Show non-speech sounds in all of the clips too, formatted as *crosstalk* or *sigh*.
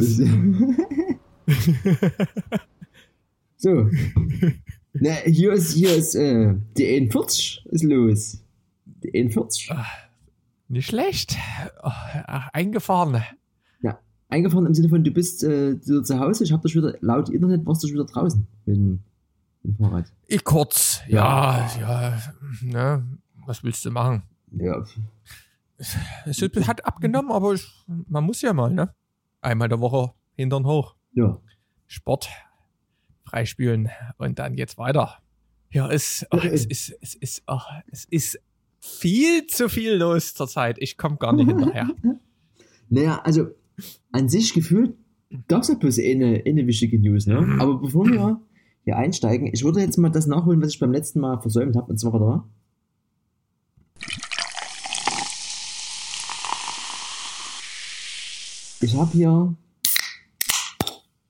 los? *laughs* so. Na, hier ist, hier ist, äh, die 41 ist los. Die 41. Nicht schlecht. Oh, ach, eingefahren. Ja, eingefahren im Sinne von, du bist äh, zu Hause, ich hab dich wieder, laut Internet warst du schon wieder draußen mit, dem- Fahrrad. Ich kurz. Ja, ja, ne, was willst du machen? Ja, Es hat abgenommen, aber ich, man muss ja mal, ne? Einmal der Woche hintern hoch. ja. Sport freispülen und dann geht's weiter. Ja, es, ach, es ist, es ist, ach, es ist viel zu viel los zurzeit. Ich komme gar nicht hinterher. *laughs* Naja, also an sich gefühlt gab es ja bloß eine, eine wichtige News, ne? Aber bevor wir hier einsteigen, ich würde jetzt mal das nachholen, was ich beim letzten Mal versäumt habe, und zwar da. Ich habe hier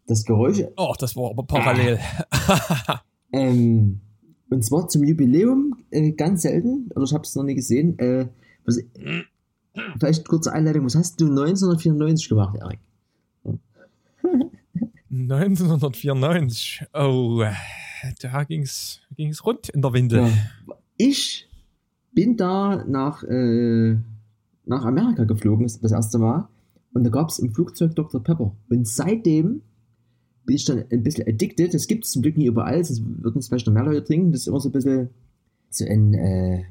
das Geräusch, Oh, das war aber parallel. *laughs* ähm, und zwar zum Jubiläum, äh, ganz selten, oder ich habe es noch nie gesehen. Äh, was, vielleicht kurze Einleitung, was hast du 1994 gemacht, Erik? 1994. Oh, da ging's, ging's rund in der Windel. Ja. Ich bin da nach, äh, nach Amerika geflogen, das das erste Mal. Und da gab es im Flugzeug Dr. Pepper. Und seitdem bin ich dann ein bisschen addicted. Das gibt es zum Glück nicht überall. Das würden es vielleicht noch mehr Leute trinken. Das ist immer so ein bisschen so ein äh,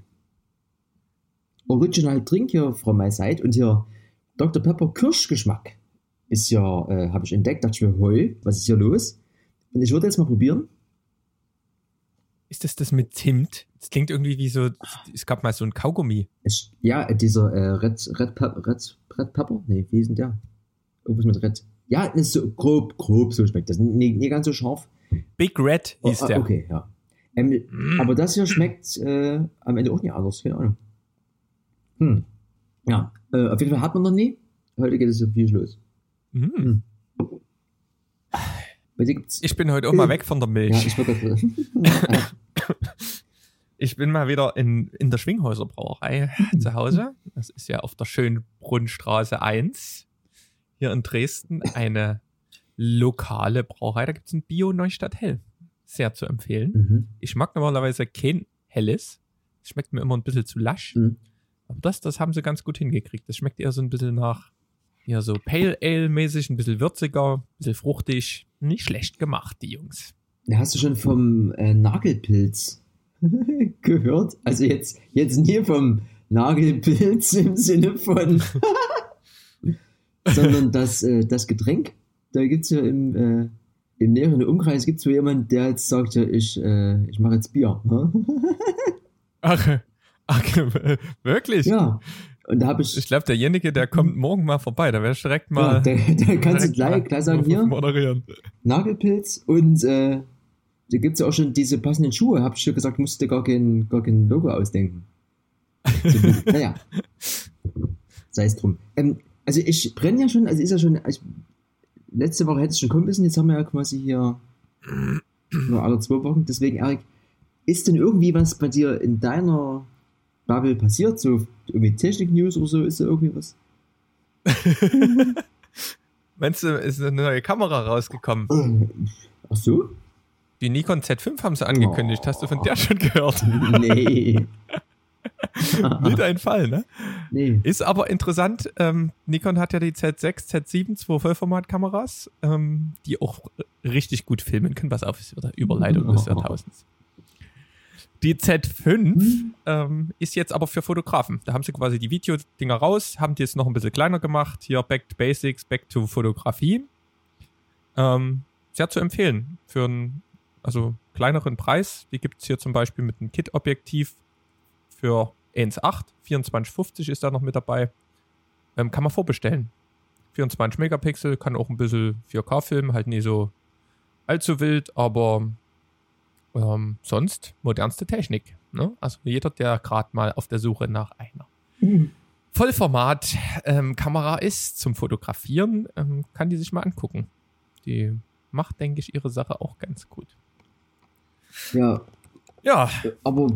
Original Drink hier from my side. Und hier Dr. Pepper Kirschgeschmack ist ja, äh, habe ich entdeckt. Dachte ich mir, hoi, was ist hier los? Und ich würde jetzt mal probieren. Ist das das mit Zimt? Das klingt irgendwie wie so, es gab mal so ein Kaugummi. Ja, dieser äh, Red, Red, Pep, Red, Red Pepper? Nee, wie ist denn der? Irgendwas mit Red. Ja, das ist so grob, grob, so schmeckt das. Nie, nie ganz so scharf. Big Red hieß Oh, der. Okay, ja. Ähm, Mm. Aber das hier schmeckt äh, am Ende auch nicht anders, keine Ahnung. Hm. Ja, äh, auf jeden Fall hat man noch nie. Heute geht es so viel los. Mm. Gibt's. Ich bin heute auch mal weg von der ja, Milch. ich wollte gerade. *laughs* Ich bin mal wieder in, in der Schwinghäuser Brauerei zu Hause. Das ist ja auf der Schönbrunnstraße 1 hier in Dresden eine lokale Brauerei. Da gibt es ein Bio Neustadt Hell. Sehr zu empfehlen. mhm. Ich mag normalerweise kein Helles. Es schmeckt mir immer ein bisschen zu lasch. Mhm. Aber das, das haben sie ganz gut hingekriegt. Das schmeckt eher so ein bisschen nach, ja, so Pale Ale-mäßig, ein bisschen würziger, ein bisschen fruchtig. Nicht schlecht gemacht, die Jungs. Hast du schon vom äh, Nagelpilz *laughs* gehört? Also jetzt, jetzt nie vom Nagelpilz *laughs* im Sinne von, *laughs* sondern das, äh, das Getränk. Da gibt's ja im, äh, im näheren Umkreis gibt's so jemanden, der jetzt sagt, ja, ich, äh, ich mache jetzt Bier. ne? Ach, ach wirklich? ja. Und da habe ich, Ich glaube, derjenige, der kommt morgen mal vorbei. Da ich direkt ja, mal. da, da kannst du gleich, gleich sagen, hier, Moderieren. Nagelpilz und äh, da gibt's ja auch schon diese passenden Schuhe. Hab ich schon gesagt, musst du gar kein, gar kein Logo ausdenken. So, *laughs* naja. Sei es drum. Ähm, also ich brenne ja schon, also ist ja schon, ich, letzte Woche hätte es schon kommen müssen, jetzt haben wir ja quasi hier nur alle zwei Wochen. Deswegen, Erik, ist denn irgendwie was bei dir in deiner Bubble passiert? So irgendwie Technik-News oder so, ist da irgendwie was? *laughs* Meinst du, ist eine neue Kamera rausgekommen? Äh, Ach so? Die Nikon Z5 haben sie angekündigt. Hast du von der schon gehört? *laughs* Nee. *laughs* Nicht ein Fall, ne? nee. Ist aber interessant. Ähm, Nikon hat ja die Z6, Z7, zwei Vollformatkameras, ähm, die auch richtig gut filmen können. Was auf ist wieder Überleitung des *laughs* Jahrtausends. Die Z5 ähm, ist jetzt aber für Fotografen. Da haben sie quasi die Videodinger raus, haben die jetzt noch ein bisschen kleiner gemacht. Hier Back to Basics, Back to Fotografie. Ähm, sehr zu empfehlen. Für einen also kleineren Preis. Die gibt es hier zum Beispiel mit einem Kit-Objektiv für 1,8. 2450 ist da noch mit dabei. Ähm, kann man vorbestellen. 24 Megapixel, kann auch ein bisschen 4K filmen, halt nie so allzu wild, aber ähm, sonst modernste Technik. Ne? Also jeder, der gerade mal auf der Suche nach einer Vollformat-Kamera ist zum Fotografieren, ähm, kann die sich mal angucken. Die macht, denke ich, ihre Sache auch ganz gut. Ja, Ja, aber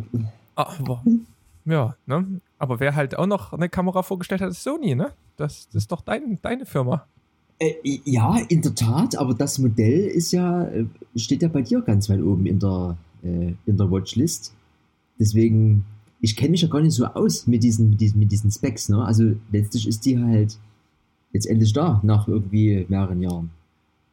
aber, ja, ne? Aber wer halt auch noch eine Kamera vorgestellt hat, ist Sony, ne? Das, das ist doch dein, deine Firma. Äh, ja, in der Tat, aber das Modell ist ja, äh, steht ja bei dir ganz weit oben in der, äh, in der Watchlist. Deswegen, ich kenne mich ja gar nicht so aus mit diesen, mit diesen, mit diesen Specs, ne? Also letztlich ist die halt jetzt endlich da, nach irgendwie mehreren Jahren.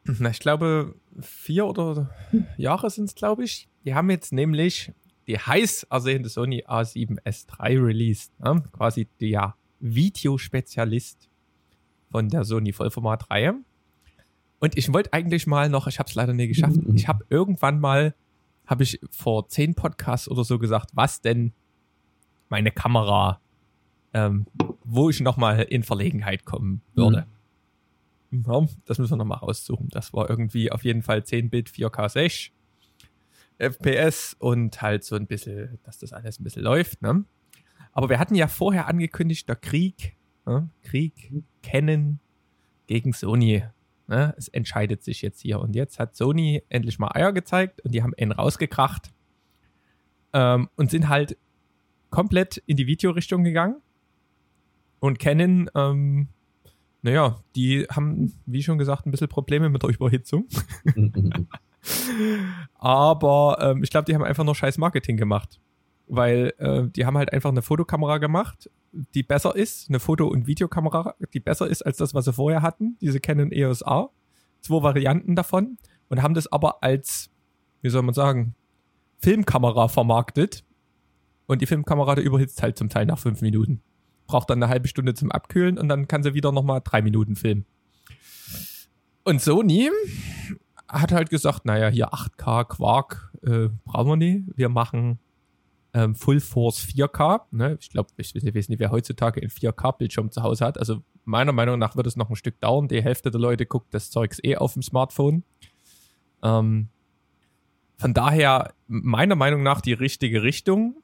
Na, ich glaube, vier oder Jahre sind es, glaube ich. Die haben jetzt nämlich die heiß ersehende Sony A7S3 released. Ne? Quasi der Videospezialist von der Sony Vollformat-Reihe. Und ich wollte eigentlich mal noch, ich habe es leider nie geschafft, *laughs* ich habe irgendwann mal, habe ich vor zehn Podcasts oder so gesagt, was denn meine Kamera, ähm, wo ich nochmal in Verlegenheit kommen würde. Mhm. Ja, das müssen wir nochmal raussuchen. Das war irgendwie auf jeden Fall 10 Bit 4K 6 FPS und halt so ein bisschen, dass das alles ein bisschen läuft. Ne? Aber wir hatten ja vorher angekündigt, der Krieg Ne? Krieg, Canon gegen Sony. Ne? Es entscheidet sich jetzt hier. Und jetzt hat Sony endlich mal Eier gezeigt und die haben ihn rausgekracht ähm, und sind halt komplett in die Videorichtung gegangen. Und Canon, ähm, naja, die haben, wie schon gesagt, ein bisschen Probleme mit der Überhitzung. *laughs* Aber ähm, ich glaube, die haben einfach nur scheiß Marketing gemacht weil äh, die haben halt einfach eine Fotokamera gemacht, die besser ist, eine Foto- und Videokamera, die besser ist als das, was sie vorher hatten, diese Canon EOS R. Zwei Varianten davon und haben das aber als, wie soll man sagen, Filmkamera vermarktet. Und die Filmkamera, der überhitzt halt zum Teil nach fünf Minuten. Braucht dann eine halbe Stunde zum Abkühlen und dann kann sie wieder nochmal drei Minuten filmen. Und Sony hat halt gesagt, naja, hier 8K Quark äh, brauchen wir nie. Wir machen ähm, Full Force 4K. Ne? Ich glaube, ich weiß nicht, wer heutzutage einen 4K-Bildschirm zu Hause hat. Also meiner Meinung nach wird es noch ein Stück dauern. Die Hälfte der Leute guckt das Zeugs eh auf dem Smartphone. Ähm, von daher, meiner Meinung nach, die richtige Richtung.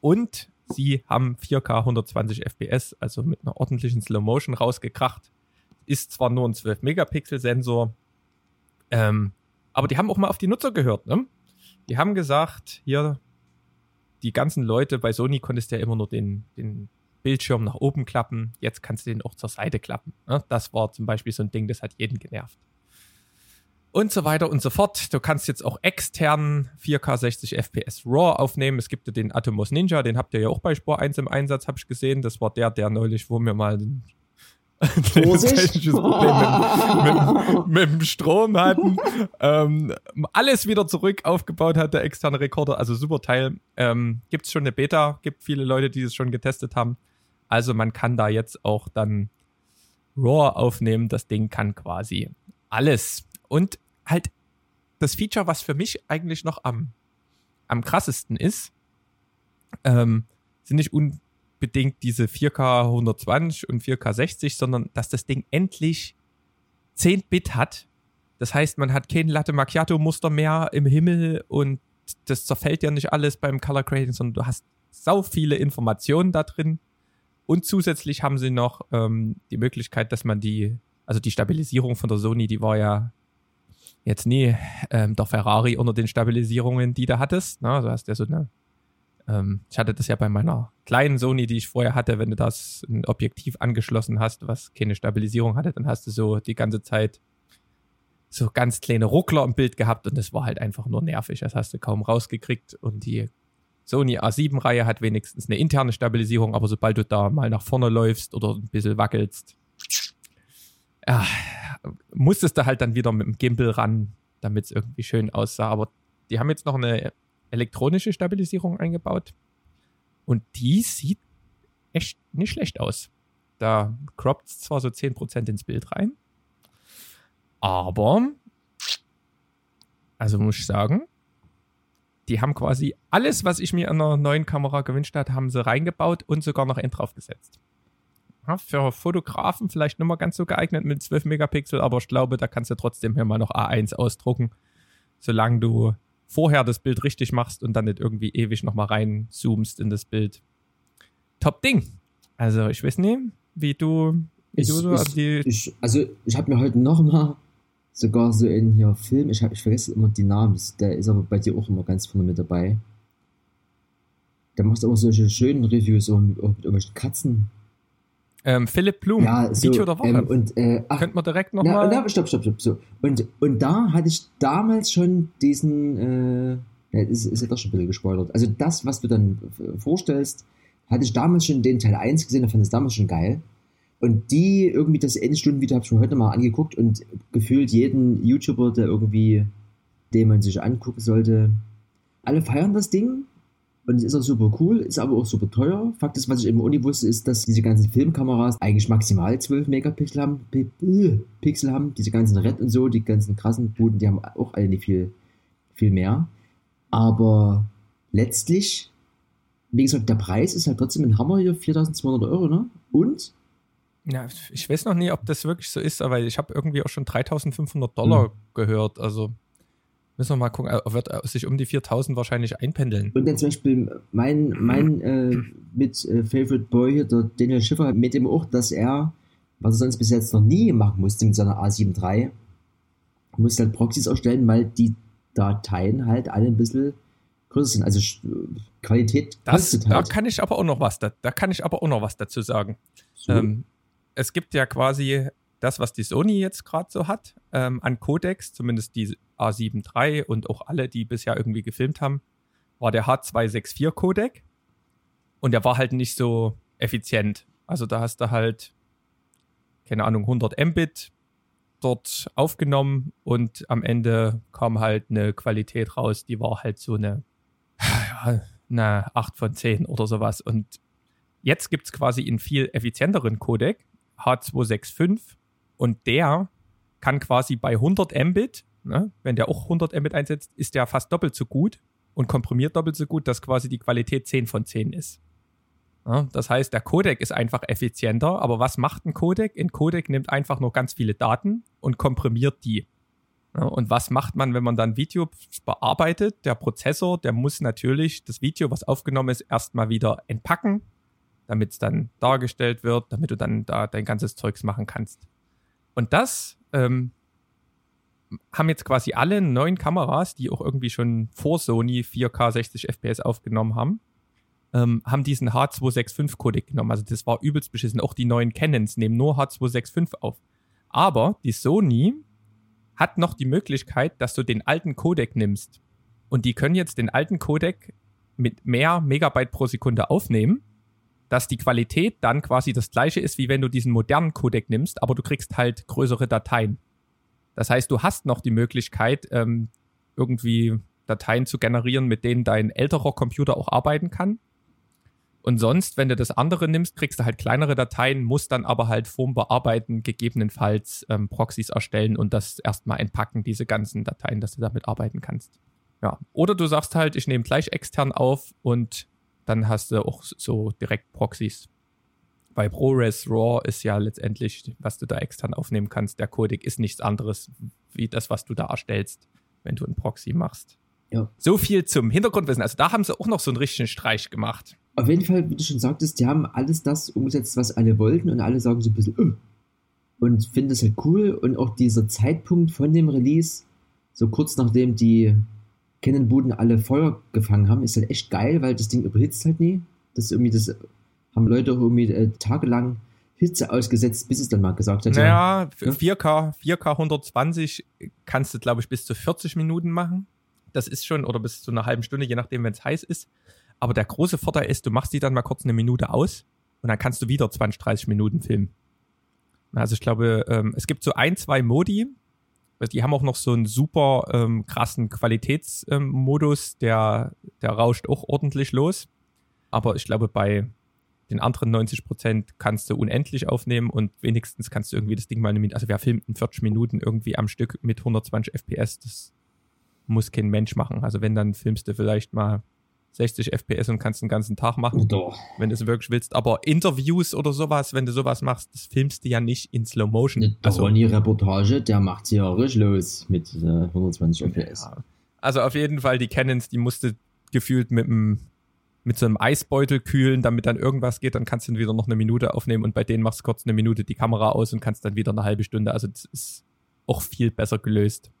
Und sie haben 4K 120 FPS, also mit einer ordentlichen Slow Motion rausgekracht. Ist zwar nur ein 12-Megapixel-Sensor, ähm, aber die haben auch mal auf die Nutzer gehört. Ne? Die haben gesagt, hier, die ganzen Leute, bei Sony konntest du ja immer nur den, den Bildschirm nach oben klappen, jetzt kannst du den auch zur Seite klappen. Ne? Das war zum Beispiel so ein Ding, das hat jeden genervt. Und so weiter und so fort. Du kannst jetzt auch extern 4K 60 FPS RAW aufnehmen. Es gibt ja den Atomos Ninja, den habt ihr ja auch bei Spur 1 im Einsatz, habe ich gesehen. Das war der, der neulich, wo mir mal *laughs* technisches Problem mit, mit, mit, dem Strom hatten. ähm, alles wieder zurück aufgebaut hat, der externe Rekorder. Also super Teil. Ähm, gibt es schon eine Beta, gibt viele Leute, die es schon getestet haben. Also man kann da jetzt auch dann RAW aufnehmen. Das Ding kann quasi alles. Und halt das Feature, was für mich eigentlich noch am, am krassesten ist, ähm, sind nicht un bedingt diese 4K 120 und 4K 60, sondern dass das Ding endlich 10 Bit hat. Das heißt, man hat kein Latte Macchiato Muster mehr im Himmel und das zerfällt ja nicht alles beim Color Grading, sondern du hast sau viele Informationen da drin. Und zusätzlich haben sie noch ähm, die Möglichkeit, dass man die, also die Stabilisierung von der Sony, die war ja jetzt nie ähm, der Ferrari unter den Stabilisierungen, die du hattest. Na, du hast ja so eine ähm, ich hatte das ja bei meiner kleinen Sony, die ich vorher hatte, wenn du das ein Objektiv angeschlossen hast, was keine Stabilisierung hatte, dann hast du so die ganze Zeit so ganz kleine Ruckler im Bild gehabt und das war halt einfach nur nervig. Das hast du kaum rausgekriegt und die Sony A7-Reihe hat wenigstens eine interne Stabilisierung, aber sobald du da mal nach vorne läufst oder ein bisschen wackelst, ja, musstest du halt dann wieder mit dem Gimbal ran, damit es irgendwie schön aussah. Aber die haben jetzt noch eine elektronische Stabilisierung eingebaut. Und die sieht echt nicht schlecht aus. Da croppt es zwar so 10% ins Bild rein, aber, also muss ich sagen, die haben quasi alles, was ich mir an einer neuen Kamera gewünscht hatte, haben sie reingebaut und sogar noch ein draufgesetzt. Für Fotografen vielleicht nicht mehr ganz so geeignet mit 12 Megapixel, aber ich glaube, da kannst du trotzdem hier mal noch A1 ausdrucken, solange du vorher das Bild richtig machst und dann nicht irgendwie ewig nochmal reinzoomst in das Bild. Top Ding. Also ich weiß nicht, wie du, wie ich, du so. Ich, also, ich, also ich habe mir heute nochmal sogar so in hier Film, ich, hab, ich vergesse immer die Namen, der ist aber bei dir auch immer ganz vorne mit dabei. Der macht auch solche schönen Reviews auch mit, auch mit irgendwelchen Katzen. Ähm, Philipp Blum, Ja, so, Video der Woche. ähm, und, äh, ach, Könnten wir direkt na, nochmal. na, stopp, stopp, stopp. So. Und, und da hatte ich damals schon diesen, äh, ja, ist, ist ja doch schon ein bisschen gespoilert. Also das, was du dann äh, vorstellst, hatte ich damals schon den Teil 1 gesehen, da fand ich es damals schon geil. Und die irgendwie das Endstunden-Video habe ich mir heute mal angeguckt und gefühlt jeden YouTuber, der irgendwie, den man sich angucken sollte, alle feiern das Ding. Und es ist auch super cool, ist aber auch super teuer. Fakt ist, was ich eben auch nicht wusste, ist, dass diese ganzen Filmkameras eigentlich maximal 12 Megapixel haben, äh, Pixel haben. Diese ganzen Red und so, die ganzen krassen Buden, die haben auch alle nicht viel, viel mehr. Aber letztlich, wie gesagt, der Preis ist halt trotzdem ein Hammer hier, 4200 Euro, ne? Und Ja, ich weiß noch nie, ob das wirklich so ist, aber ich habe irgendwie auch schon 3500 Dollar Hm. gehört. Also müssen wir mal gucken. Er wird sich um die 4000 wahrscheinlich einpendeln. Und dann zum Beispiel mein, mein äh, mit äh, Favorite Boy hier, der Daniel Schiffer, mit dem auch, dass er, was er sonst bis jetzt noch nie machen musste mit seiner A7 III, musste halt Proxys erstellen, weil die Dateien halt alle ein bisschen größer sind. Also Qualität Das, kostet da halt. kann ich aber auch noch was, da, da kann ich aber auch noch was dazu sagen. So. Ähm, es gibt ja quasi das, was die Sony jetzt gerade so hat, ähm, an Codecs, zumindest die A7 III und auch alle, die bisher irgendwie gefilmt haben, war der H264 Codec. Und der war halt nicht so effizient. Also da hast du halt, keine Ahnung, 100 Mbit dort aufgenommen und am Ende kam halt eine Qualität raus, die war halt so eine, ja, eine 8 von 10 oder sowas. Und jetzt gibt es quasi einen viel effizienteren Codec, H265, und der kann quasi bei 100 Mbit, ne, wenn der auch 100 Mbit einsetzt, ist der fast doppelt so gut und komprimiert doppelt so gut, dass quasi die Qualität 10 von 10 ist. Ja, das heißt, der Codec ist einfach effizienter, aber was macht ein Codec? Ein Codec nimmt einfach nur ganz viele Daten und komprimiert die. Ja, und was macht man, wenn man dann Video bearbeitet? Der Prozessor, der muss natürlich das Video, was aufgenommen ist, erstmal wieder entpacken, damit es dann dargestellt wird, damit du dann da dein ganzes Zeugs machen kannst. Und das ähm, haben jetzt quasi alle neuen Kameras, die auch irgendwie schon vor Sony 4K 60 FPS aufgenommen haben, ähm, haben diesen H265-Codec genommen. Also das war übelst beschissen. Auch die neuen Canons nehmen nur H265 auf. Aber die Sony hat noch die Möglichkeit, dass du den alten Codec nimmst. Und die können jetzt den alten Codec mit mehr Megabyte pro Sekunde aufnehmen, dass die Qualität dann quasi das gleiche ist, wie wenn du diesen modernen Codec nimmst, aber du kriegst halt größere Dateien. Das heißt, du hast noch die Möglichkeit, ähm, irgendwie Dateien zu generieren, mit denen dein älterer Computer auch arbeiten kann. Und sonst, wenn du das andere nimmst, kriegst du halt kleinere Dateien, musst dann aber halt vorm Bearbeiten gegebenenfalls ähm, Proxys erstellen und das erstmal entpacken, diese ganzen Dateien, dass du damit arbeiten kannst. Ja. Oder du sagst halt, ich nehme gleich extern auf und dann hast du auch so direkt Proxys. Bei ProRes RAW ist ja letztendlich, was du da extern aufnehmen kannst, der Codec ist nichts anderes wie das, was du da erstellst, wenn du einen Proxy machst. Ja. So viel zum Hintergrundwissen. Also da haben sie auch noch so einen richtigen Streich gemacht. Auf jeden Fall, wie du schon sagtest, die haben alles das umgesetzt, was alle wollten und alle sagen so ein bisschen, öh. und finden es halt cool und auch dieser Zeitpunkt von dem Release, so kurz nachdem die Canon-Buden alle Feuer gefangen haben, ist halt echt geil, weil das Ding überhitzt halt nie. Das irgendwie, das haben Leute auch irgendwie äh, tagelang Hitze ausgesetzt, bis es dann mal gesagt hat. Naja, Ja. 4K, 4K 120 kannst du, glaube ich, bis zu 40 Minuten machen. Das ist schon, oder bis zu einer halben Stunde, je nachdem, wenn es heiß ist. Aber der große Vorteil ist, du machst die dann mal kurz eine Minute aus und dann kannst du wieder 20, 30 Minuten filmen. Also ich glaube, ähm, es gibt so ein, zwei Modi. Die haben auch noch so einen super ähm, krassen Qualitätsmodus, der, der rauscht auch ordentlich los. Aber ich glaube, bei den anderen 90 Prozent kannst du unendlich aufnehmen und wenigstens kannst du irgendwie das Ding mal eine Minute, also wer filmt in 40 Minuten irgendwie am Stück mit 120 FPS, das muss kein Mensch machen. Also wenn, dann filmst du vielleicht mal 60 FPS und kannst den ganzen Tag machen, Oder, wenn du es wirklich willst. Aber Interviews oder sowas, wenn du sowas machst, das filmst du ja nicht in Slow Motion. der Also, Ronny-Reportage, der macht sie ja richtig los mit äh, 120 FPS. ja. also auf jeden Fall die Canons, die musste gefühlt mit einem mit so einem Eisbeutel kühlen, damit dann irgendwas geht, dann kannst du dann wieder noch eine Minute aufnehmen und bei denen machst du kurz eine Minute die Kamera aus und kannst dann wieder eine halbe Stunde. Also das ist auch viel besser gelöst.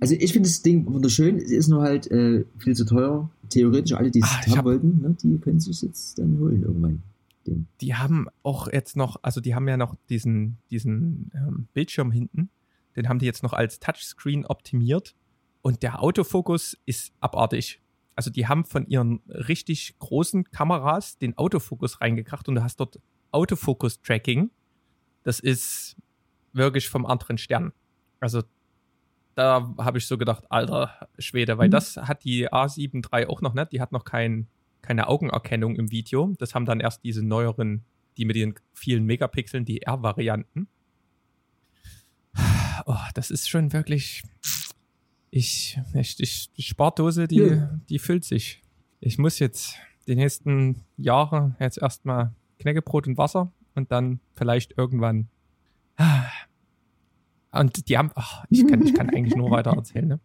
Also ich finde das Ding wunderschön, es ist nur halt äh, viel zu teuer. Theoretisch alle, die es Ah, haben hab- wollten, ne, die können sich jetzt dann holen irgendwann. Ding. Die haben auch jetzt noch, also die haben ja noch diesen, diesen ähm, Bildschirm hinten, den haben die jetzt noch als Touchscreen optimiert und der Autofokus ist abartig. Also die haben von ihren richtig großen Kameras den Autofokus reingekracht und du hast dort Autofokus-Tracking. Das ist wirklich vom anderen Stern. Also da habe ich so gedacht, alter Schwede, weil mhm. das hat die A7 III auch noch nicht. Die hat noch kein, keine Augenerkennung im Video. Das haben dann erst diese neueren, die mit den vielen Megapixeln, die R-Varianten. Oh, das ist schon wirklich. Ich, ich, ich die Spardose, die, ja. die füllt sich. Ich muss jetzt die nächsten Jahre jetzt erstmal Knäckebrot und Wasser und dann vielleicht irgendwann und die haben, ach, ich, kann, ich kann eigentlich nur weiter erzählen, ne?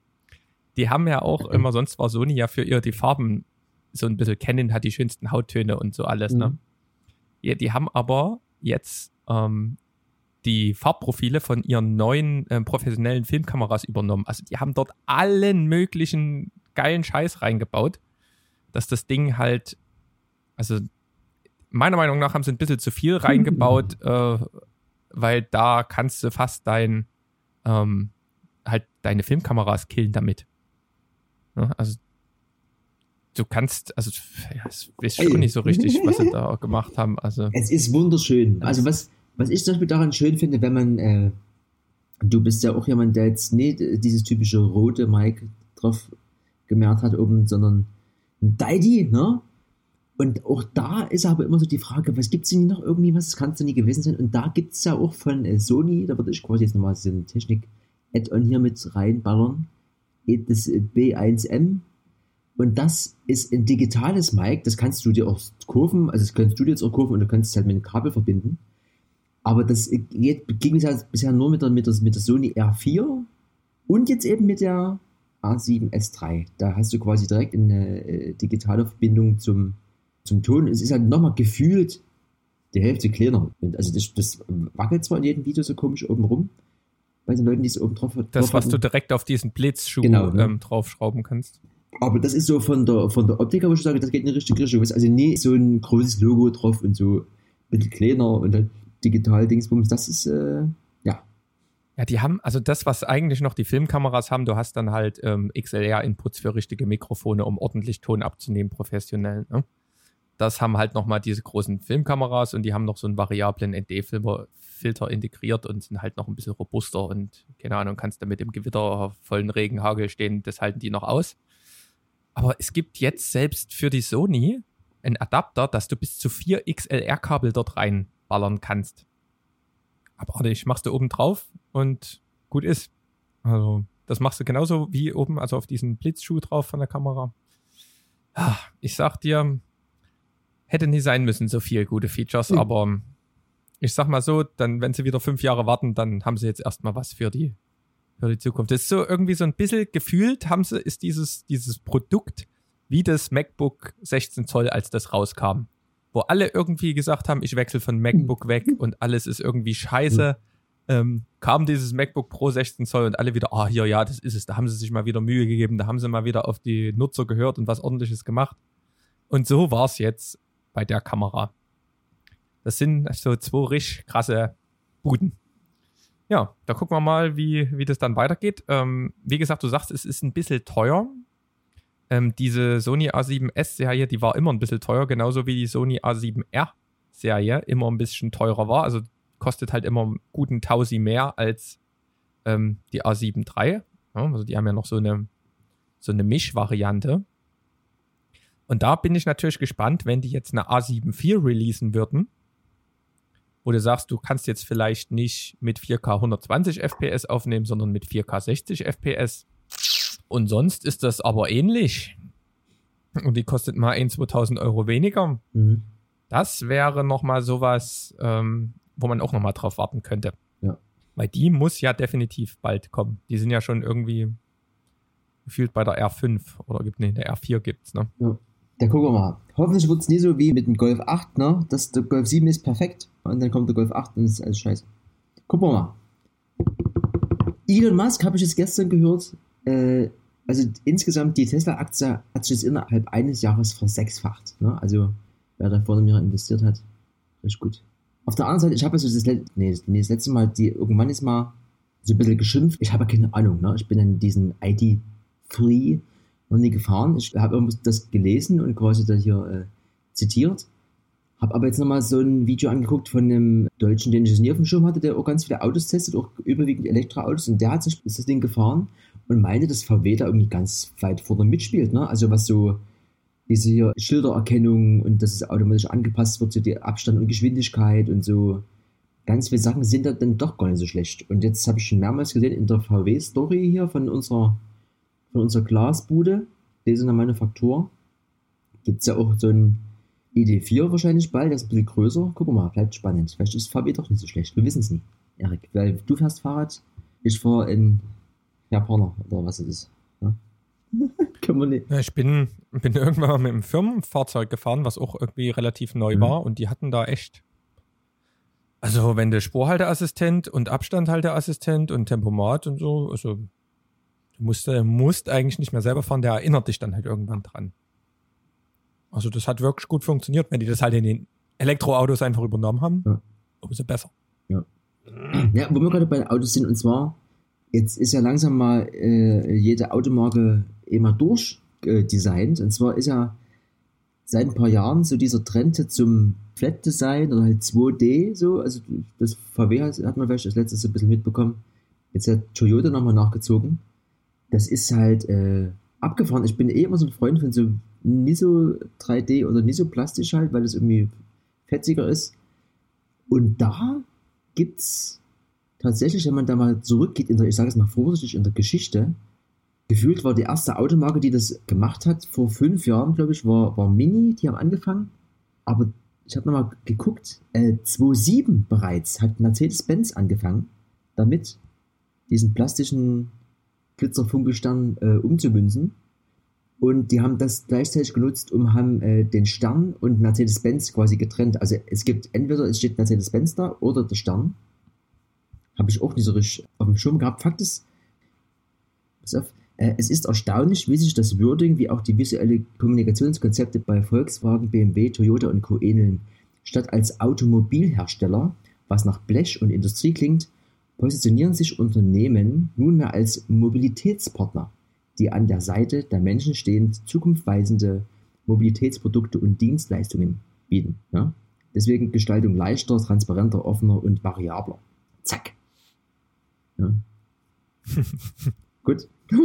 Die haben ja auch immer, sonst war Sony ja für ihr die Farben so ein bisschen kennen, hat die schönsten Hauttöne und so alles, ne? mhm. ne? Ja, die haben aber jetzt ähm, die Farbprofile von ihren neuen äh, professionellen Filmkameras übernommen. Also die haben dort allen möglichen geilen Scheiß reingebaut, dass das Ding halt, also meiner Meinung nach haben sie ein bisschen zu viel reingebaut, *laughs* äh, weil da kannst du fast dein ähm, halt deine Filmkameras killen damit. Ja, also du kannst, also ja, es ist schon nicht so richtig, was sie da *laughs* gemacht haben. Also es ist wunderschön. Also was was ich zum Beispiel daran schön finde, wenn man äh, du bist ja auch jemand, der jetzt nicht dieses typische rote Mic drauf gemerkt hat oben, sondern ein Deidi, ne? Und auch da ist aber immer so die Frage, was gibt es denn noch irgendwie, was kannst du nie gewesen sein? Und da gibt es ja auch von äh, Sony, da würde ich quasi jetzt nochmal so eine Technik-Add-on hier mit reinballern, äh, das äh, B1M. Und das ist ein digitales Mic, das kannst du dir auch kurven, also das kannst du dir jetzt auch kurven und du kannst es halt mit einem Kabel verbinden. Aber das geht, ging bisher nur mit der, mit, der, mit der Sony R4 und jetzt eben mit der A7S3. Da hast du quasi direkt eine äh, digitale Verbindung zum, zum Ton. Es ist halt nochmal gefühlt die Hälfte kleiner. Und also das, das wackelt zwar in jedem Video so komisch oben rum, bei den Leuten, die es oben drauf, drauf Das, was hatten. du direkt auf diesen Blitzschuh genau, ne? ähm, draufschrauben kannst. Aber das ist so von der, von der Optik, wo ich sage, das geht in die richtige Richtung. Also nie so ein großes Logo drauf und so ein bisschen kleiner und dann digital Dingsbums. Das ist, äh, ja. Ja, die haben, also das, was eigentlich noch die Filmkameras haben, du hast dann halt ähm, XLR-Inputs für richtige Mikrofone, um ordentlich Ton abzunehmen, professionell. Ne? Das haben halt nochmal diese großen Filmkameras und die haben noch so einen variablen ND-Filter integriert und sind halt noch ein bisschen robuster und keine Ahnung, kannst du mit dem Gewitter, vollen Regen, Hagel stehen, das halten die noch aus. Aber es gibt jetzt selbst für die Sony einen Adapter, dass du bis zu vier XLR-Kabel dort reinballern kannst. Aber ich machst du oben drauf und gut ist. Also, das machst du genauso wie oben, also auf diesen Blitzschuh drauf von der Kamera. Ah, ich sag dir, hätte nie sein müssen, so viele gute Features, mhm. aber ich sag mal so, dann, wenn sie wieder fünf Jahre warten, dann haben sie jetzt erstmal was für die, für die Zukunft. Das ist so irgendwie so ein bisschen gefühlt, haben sie, ist dieses, dieses Produkt wie das MacBook 16 Zoll, als das rauskam. Wo alle irgendwie gesagt haben, ich wechsle von MacBook weg und alles ist irgendwie scheiße. Mhm. Ähm, kam dieses MacBook Pro 16 Zoll und alle wieder, ah, oh, hier, ja, das ist es. Da haben sie sich mal wieder Mühe gegeben, da haben sie mal wieder auf die Nutzer gehört und was ordentliches gemacht. Und so war es jetzt bei der Kamera. Das sind so zwei richtig krasse Buden. Ja, da gucken wir mal, wie, wie das dann weitergeht. Ähm, wie gesagt, du sagst, es ist ein bisschen teuer. Ähm, diese Sony A7S-Serie, die war immer ein bisschen teuer, genauso wie die Sony A7R-Serie immer ein bisschen teurer war. Also kostet halt immer einen guten Tausi mehr als ähm, die A7 III. Ja, also die haben ja noch so eine, so eine Mischvariante. Und da bin ich natürlich gespannt, wenn die jetzt eine A7 IV releasen würden, wo du sagst, du kannst jetzt vielleicht nicht mit 4K 120 FPS aufnehmen, sondern mit 4K 60 FPS. Und sonst ist das aber ähnlich. Und die kostet mal 1, 2000 Euro weniger. Mhm. Das wäre nochmal sowas, ähm, wo man auch nochmal drauf warten könnte. Ja. Weil die muss ja definitiv bald kommen. Die sind ja schon irgendwie gefühlt bei der R5 oder gibt, nee, der R4 gibt's, ne? Ja. Da gucken wir mal. Hoffentlich wird es nie so wie mit dem Golf 8, ne? Das, der Golf 7 ist perfekt und dann kommt der Golf 8 und ist alles scheiße. Gucken wir mal. Elon Musk habe ich jetzt gestern gehört, äh, also insgesamt die Tesla-Aktie hat sich jetzt innerhalb eines Jahres versechsfacht. Ne? Also wer da vorne mir investiert hat, Richtig gut. Auf der anderen Seite, ich habe also das, nee, das letzte Mal, die, irgendwann ist mal so ein bisschen geschimpft. Ich habe keine Ahnung, ne? Ich bin in diesen ID-Free noch nie gefahren. Ich habe das gelesen und quasi da hier äh, zitiert. Habe aber jetzt nochmal so ein Video angeguckt von einem Deutschen, den ich nie auf dem Schirm hatte, der auch ganz viele Autos testet, auch überwiegend Elektroautos. Und der hat sich das Ding gefahren und meinte, dass VW da irgendwie ganz weit vorne mitspielt. Ne? Also was so diese hier Schildererkennung und dass es automatisch angepasst wird zu der Abstand und Geschwindigkeit und so. Ganz viele Sachen sind da dann doch gar nicht so schlecht. Und jetzt habe ich schon mehrmals gesehen in der VW-Story hier von unserer, von unserer Glasbude, Lesener Manufaktur, gibt es ja auch so ein ID4 wahrscheinlich bald, das ist ein bisschen größer. Guck mal, bleibt spannend. Vielleicht ist VW doch nicht so schlecht. Wir wissen es nicht. Erik, weil du fährst Fahrrad, ich fahre in Japaner oder was es ist. *laughs* Ja? Kann man nicht. Ich bin, bin irgendwann mal mit einem Firmenfahrzeug gefahren, was auch irgendwie relativ neu mhm. war und die hatten da echt. Also, wenn der Spurhalteassistent und Abstandhalteassistent und Tempomat und so, also musst, musst eigentlich nicht mehr selber fahren, der erinnert dich dann halt irgendwann dran. Also das hat wirklich gut funktioniert, wenn die das halt in den Elektroautos einfach übernommen haben, ja. umso besser. Ja. ja, wo wir gerade bei Autos sind, und zwar, jetzt ist ja langsam mal äh, jede Automarke immer durchdesignt. Äh, und zwar ist ja seit ein paar Jahren so dieser Trend zum Flat Design oder halt 2D, so, also das VW hat man vielleicht als letztes so ein bisschen mitbekommen. Jetzt hat Toyota nochmal nachgezogen. Das ist halt äh, abgefahren. Ich bin eh immer so ein Freund von so nicht so 3D oder nicht so plastisch halt, weil es irgendwie fetziger ist. Und da gibt es tatsächlich, wenn man da mal zurückgeht, in der, ich sage es mal vorsichtig, in der Geschichte, gefühlt war die erste Automarke, die das gemacht hat, vor fünf Jahren, glaube ich, war, war Mini, die haben angefangen. Aber ich habe nochmal geguckt, äh, 2007 bereits hat Mercedes-Benz angefangen, damit diesen plastischen Glitzerfunkelstern äh, umzumünzen. Und die haben das gleichzeitig genutzt, um haben äh, den Stern und Mercedes-Benz quasi getrennt. Also es gibt entweder es steht Mercedes-Benz da oder der Stern. Habe ich auch nicht so richtig auf dem Schirm gehabt. Fakt ist, pass auf, äh, es ist erstaunlich, wie sich das Wording wie auch die visuelle Kommunikationskonzepte bei Volkswagen, BMW, Toyota und Co. ähneln. Statt als Automobilhersteller, was nach Blech und Industrie klingt, positionieren sich Unternehmen nunmehr als Mobilitätspartner die an der Seite der Menschen stehend zukunftsweisende Mobilitätsprodukte und Dienstleistungen bieten. Ja? Deswegen Gestaltung leichter, transparenter, offener und variabler. Zack. Ja. *laughs* Gut. *laughs*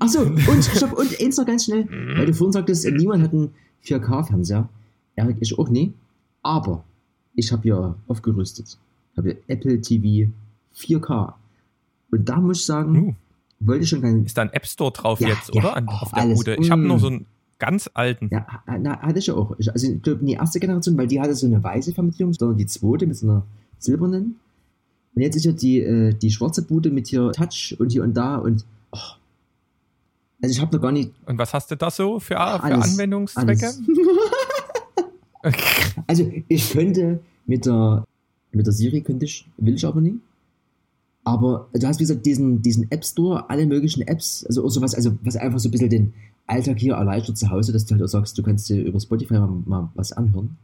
Achso, und, stopp, und eins noch ganz schnell, weil du vorhin sagtest, niemand hat einen 4K-Fernseher. Erik, ich auch nie. Aber ich habe ja aufgerüstet. Ich habe ja Apple TV 4K. Und da muss ich sagen, uh wollte schon kein. Ist da ein App Store drauf ja, jetzt, ja, oder? An, oh, auf der alles. Bude. Ich habe nur so einen ganz alten. Ja, na, hatte ich ja auch. Ich, also ich glaube, die erste Generation, weil die hatte so eine weiße Vermittlung, sondern die zweite mit so einer silbernen. Und jetzt ist ja die, äh, die schwarze Bude mit hier Touch und hier und da und oh. Also ich habe noch gar nicht. Und was hast du da so für, für alles, Anwendungszwecke? Alles. *laughs* also ich könnte mit der mit der Siri könnte ich, will ich aber nicht. Aber du hast, wie gesagt, diesen, diesen App Store, alle möglichen Apps, also sowas, also was einfach so ein bisschen den Alltag hier erleichtert zu Hause, dass du halt auch sagst, du kannst dir über Spotify mal, mal was anhören.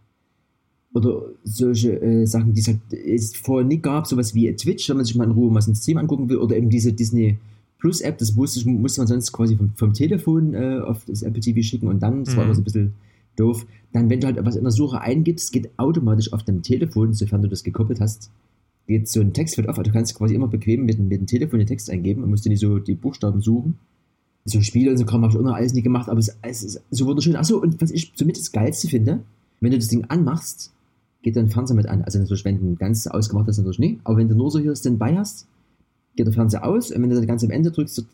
Oder solche äh, Sachen, die es halt es vorher nie gab, sowas wie Twitch, wenn man sich mal in Ruhe mal einen Stream angucken will, oder eben diese Disney Plus App, das musste, musste man sonst quasi vom, vom Telefon äh, auf das Apple TV schicken und dann, das mhm. war immer so ein bisschen doof. Dann, wenn du halt was in der Suche eingibst, geht automatisch auf deinem Telefon, sofern du das gekoppelt hast, geht so ein Textfeld auf. Also du kannst quasi immer bequem mit, mit dem Telefon den Text eingeben und musst dir nicht so die Buchstaben suchen. So Spiele und so Kram habe ich auch noch alles nie gemacht, aber es, es ist so wunderschön. Achso, und was ich somit das Geilste finde, wenn du das Ding anmachst, geht dein Fernseher mit an. Also natürlich, wenn du ganz ausgemacht hast, natürlich nicht. Aber wenn du nur so hier Standby hast, geht der Fernseher aus. Und wenn du dann ganz am Ende drückst,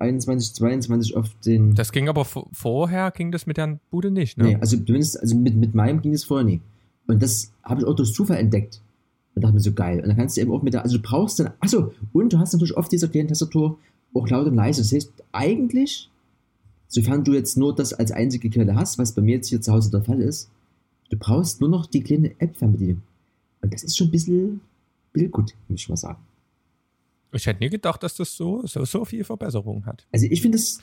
21, 22 auf den. Das ging aber vorher, ging das mit der Bude nicht, ne? Nee, also zumindest, also mit, mit meinem ging das vorher nie. Und das habe ich auch durch Zufall entdeckt. Und dachte mir so geil. Und dann kannst du eben auch mit der, also du brauchst dann, achso, und du hast natürlich oft dieser kleinen Tastatur auch laut und leise. Das heißt, eigentlich, sofern du jetzt nur das als einzige Quelle hast, was bei mir jetzt hier zu Hause der Fall ist, du brauchst nur noch die kleine App-Fernbedienung. Und das ist schon ein bisschen, bisschen gut, muss ich mal sagen. Ich hätte nie gedacht, dass das so, so, so viel Verbesserung hat. Also ich finde es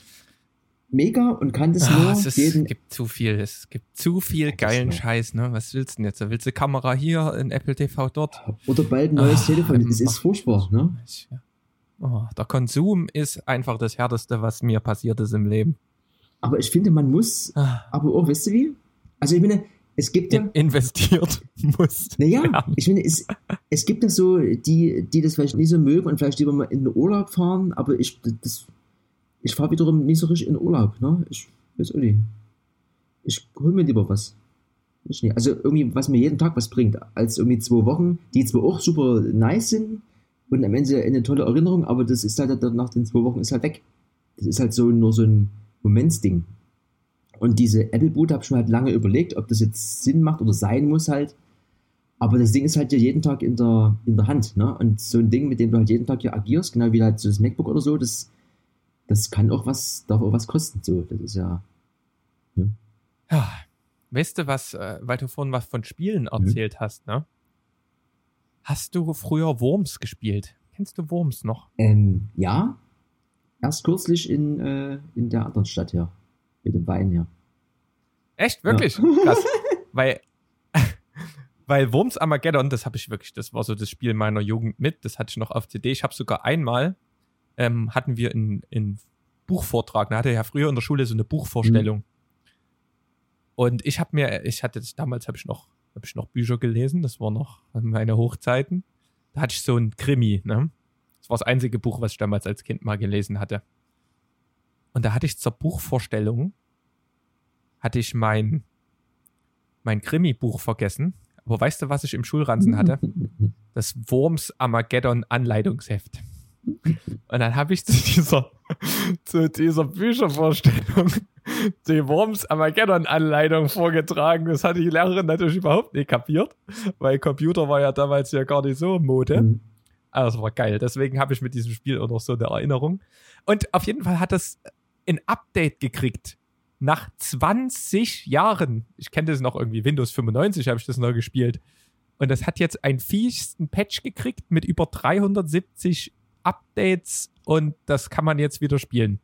mega und kann das Ah, nur es, ist, jeden. gibt zu viel, es gibt zu viel Ja, geilen Scheiß, ne? Was willst du denn jetzt? Willst du Kamera hier, in Apple TV dort? Oder bald ein neues Ah, Telefon. Das ist furchtbar, ne? Oh, der Konsum ist einfach das Härteste, was mir passiert ist im Leben. Aber ich finde, man muss, Ah, aber auch, weißt du wie? Also ich meine, es gibt ja, in, investiert *laughs* musst. naja, werden. ich finde, es, es gibt ja so, die, die das vielleicht nicht so mögen und vielleicht lieber mal in den Urlaub fahren, aber ich, das, ich fahre wiederum nicht so richtig in Urlaub, ne? Ich weiß auch nicht. Ich hol mir lieber was. Also irgendwie, was mir jeden Tag was bringt, als irgendwie zwei Wochen, die zwar auch super nice sind und am Ende eine tolle Erinnerung, aber das ist halt dann nach den zwei Wochen ist halt weg. Das ist halt so nur so ein Momentsding. Und diese Apple Boot habe ich mir halt lange überlegt, ob das jetzt Sinn macht oder sein muss halt. Aber das Ding ist halt ja jeden Tag in der, in der Hand, ne? Und so ein Ding, mit dem du halt jeden Tag hier agierst, genau wie halt so das MacBook oder so, das, das kann auch was, darf auch was kosten. So, das ist ja. Ja. Weißt du was, äh, weil du vorhin was von Spielen Mhm. erzählt hast, ne? Hast du früher Worms gespielt? Kennst du Worms noch? Ähm, ja. Erst kürzlich in, äh, in der anderen Stadt hier. Mit dem Wein hier. Echt? Wirklich? Krass. *laughs* weil, *laughs* weil Worms Armageddon, das habe ich wirklich, das war so das Spiel meiner Jugend mit, das hatte ich noch auf CD. Ich habe sogar einmal, ähm, hatten wir in, in Buchvortrag, da hatte ja früher in der Schule so eine Buchvorstellung. Und ich habe mir, ich hatte damals habe ich noch, habe ich noch Bücher gelesen, das war noch meine Hochzeiten. Da hatte ich so ein Krimi, ne? Das war das einzige Buch, was ich damals als Kind mal gelesen hatte. Und da hatte ich zur Buchvorstellung, hatte ich mein, mein Krimi-Buch vergessen. Aber weißt du, was ich im Schulranzen hatte? Das Worms Armageddon Anleitungsheft. Und dann habe ich zu dieser, *laughs* zu dieser Büchervorstellung die Worms Armageddon Anleitung vorgetragen. Das hatte die Lehrerin natürlich überhaupt nicht kapiert, weil Computer war ja damals ja gar nicht so Mode. Mhm. Also das war geil. Deswegen habe ich mit diesem Spiel auch noch so eine Erinnerung. Und auf jeden Fall hat das ein Update gekriegt. Nach 20 Jahren. Ich kenne das noch irgendwie. Windows 95 habe ich das noch gespielt. Und das hat jetzt einen fiesten Patch gekriegt mit über 370 Updates und das kann man jetzt wieder spielen.